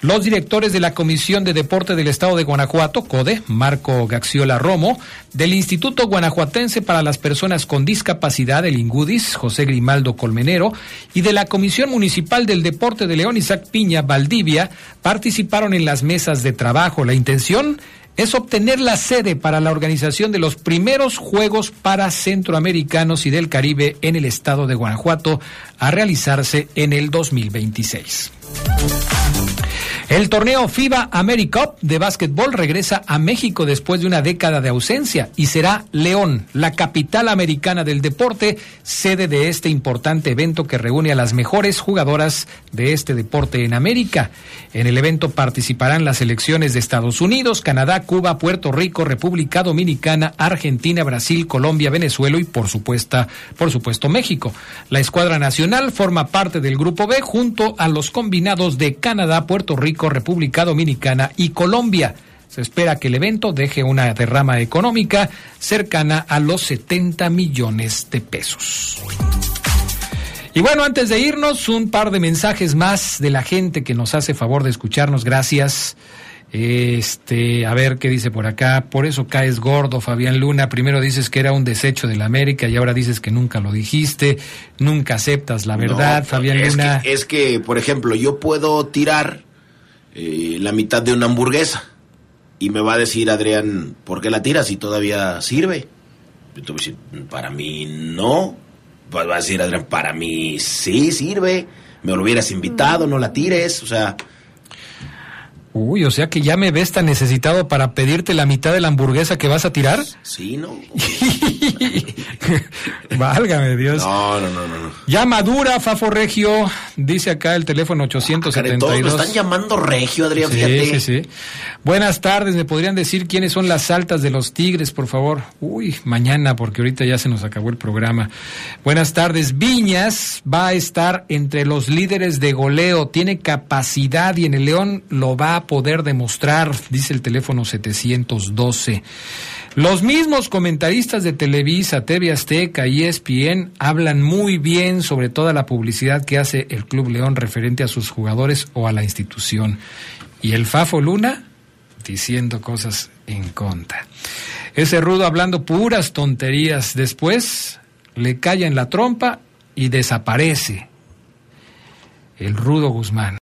Los directores de la Comisión de Deporte del Estado de Guanajuato, CODE, Marco Gaxiola Romo, del Instituto Guanajuatense para las Personas con Discapacidad, el INGUDIS, José Grimaldo Colmenero, y de la Comisión Municipal del Deporte de León, Isaac Piña Valdivia, participaron en las mesas de trabajo. La intención es obtener la sede para la organización de los primeros Juegos para Centroamericanos y del Caribe en el estado de Guanajuato a realizarse en el 2026. El torneo FIBA AmeriCup de básquetbol regresa a México después de una década de ausencia y será León, la capital americana del deporte, sede de este importante evento que reúne a las mejores jugadoras de este deporte en América. En el evento participarán las selecciones de Estados Unidos, Canadá, Cuba, Puerto Rico, República Dominicana, Argentina, Brasil, Colombia, Venezuela y por supuesto, por supuesto México. La escuadra nacional forma parte del grupo B junto a los combinados de Canadá, Puerto Rico, República Dominicana y Colombia. Se espera que el evento deje una derrama económica cercana a los 70 millones de pesos. Y bueno, antes de irnos, un par de mensajes más de la gente que nos hace favor de escucharnos. Gracias. Este, a ver qué dice por acá. Por eso caes gordo, Fabián Luna. Primero dices que era un desecho de la América y ahora dices que nunca lo dijiste. Nunca aceptas la verdad, No, Fabián es Luna. Que, es que, por ejemplo, yo puedo tirar eh, la mitad de una hamburguesa y me va a decir Adrián, ¿por qué la tiras si todavía sirve? Yo para mí no. Va a decir Adrián, para mí sí sirve. Me lo hubieras invitado, no la tires. O sea, Uy, o sea que ya me ves tan necesitado para pedirte la mitad de la hamburguesa que vas a tirar. sí, no. Válgame Dios. No, no, no, no. Ya madura, Fafo Regio, dice acá el teléfono Caray, todos me 872. están llamando regio, Adrián, Sí, fíjate. sí, sí. Buenas tardes, ¿me podrían decir quiénes son las altas de los Tigres, por favor? Uy, mañana, porque ahorita ya se nos acabó el programa. Buenas tardes, Viñas va a estar entre los líderes de goleo, tiene capacidad y en el León lo va a poder demostrar, dice el teléfono 712. Los mismos comentaristas de Televisa, TV Azteca y ESPN hablan muy bien sobre toda la publicidad que hace el Club León referente a sus jugadores o a la institución. Y el Fafo Luna diciendo cosas en contra. Ese rudo hablando puras tonterías. Después le calla en la trompa y desaparece. El rudo Guzmán.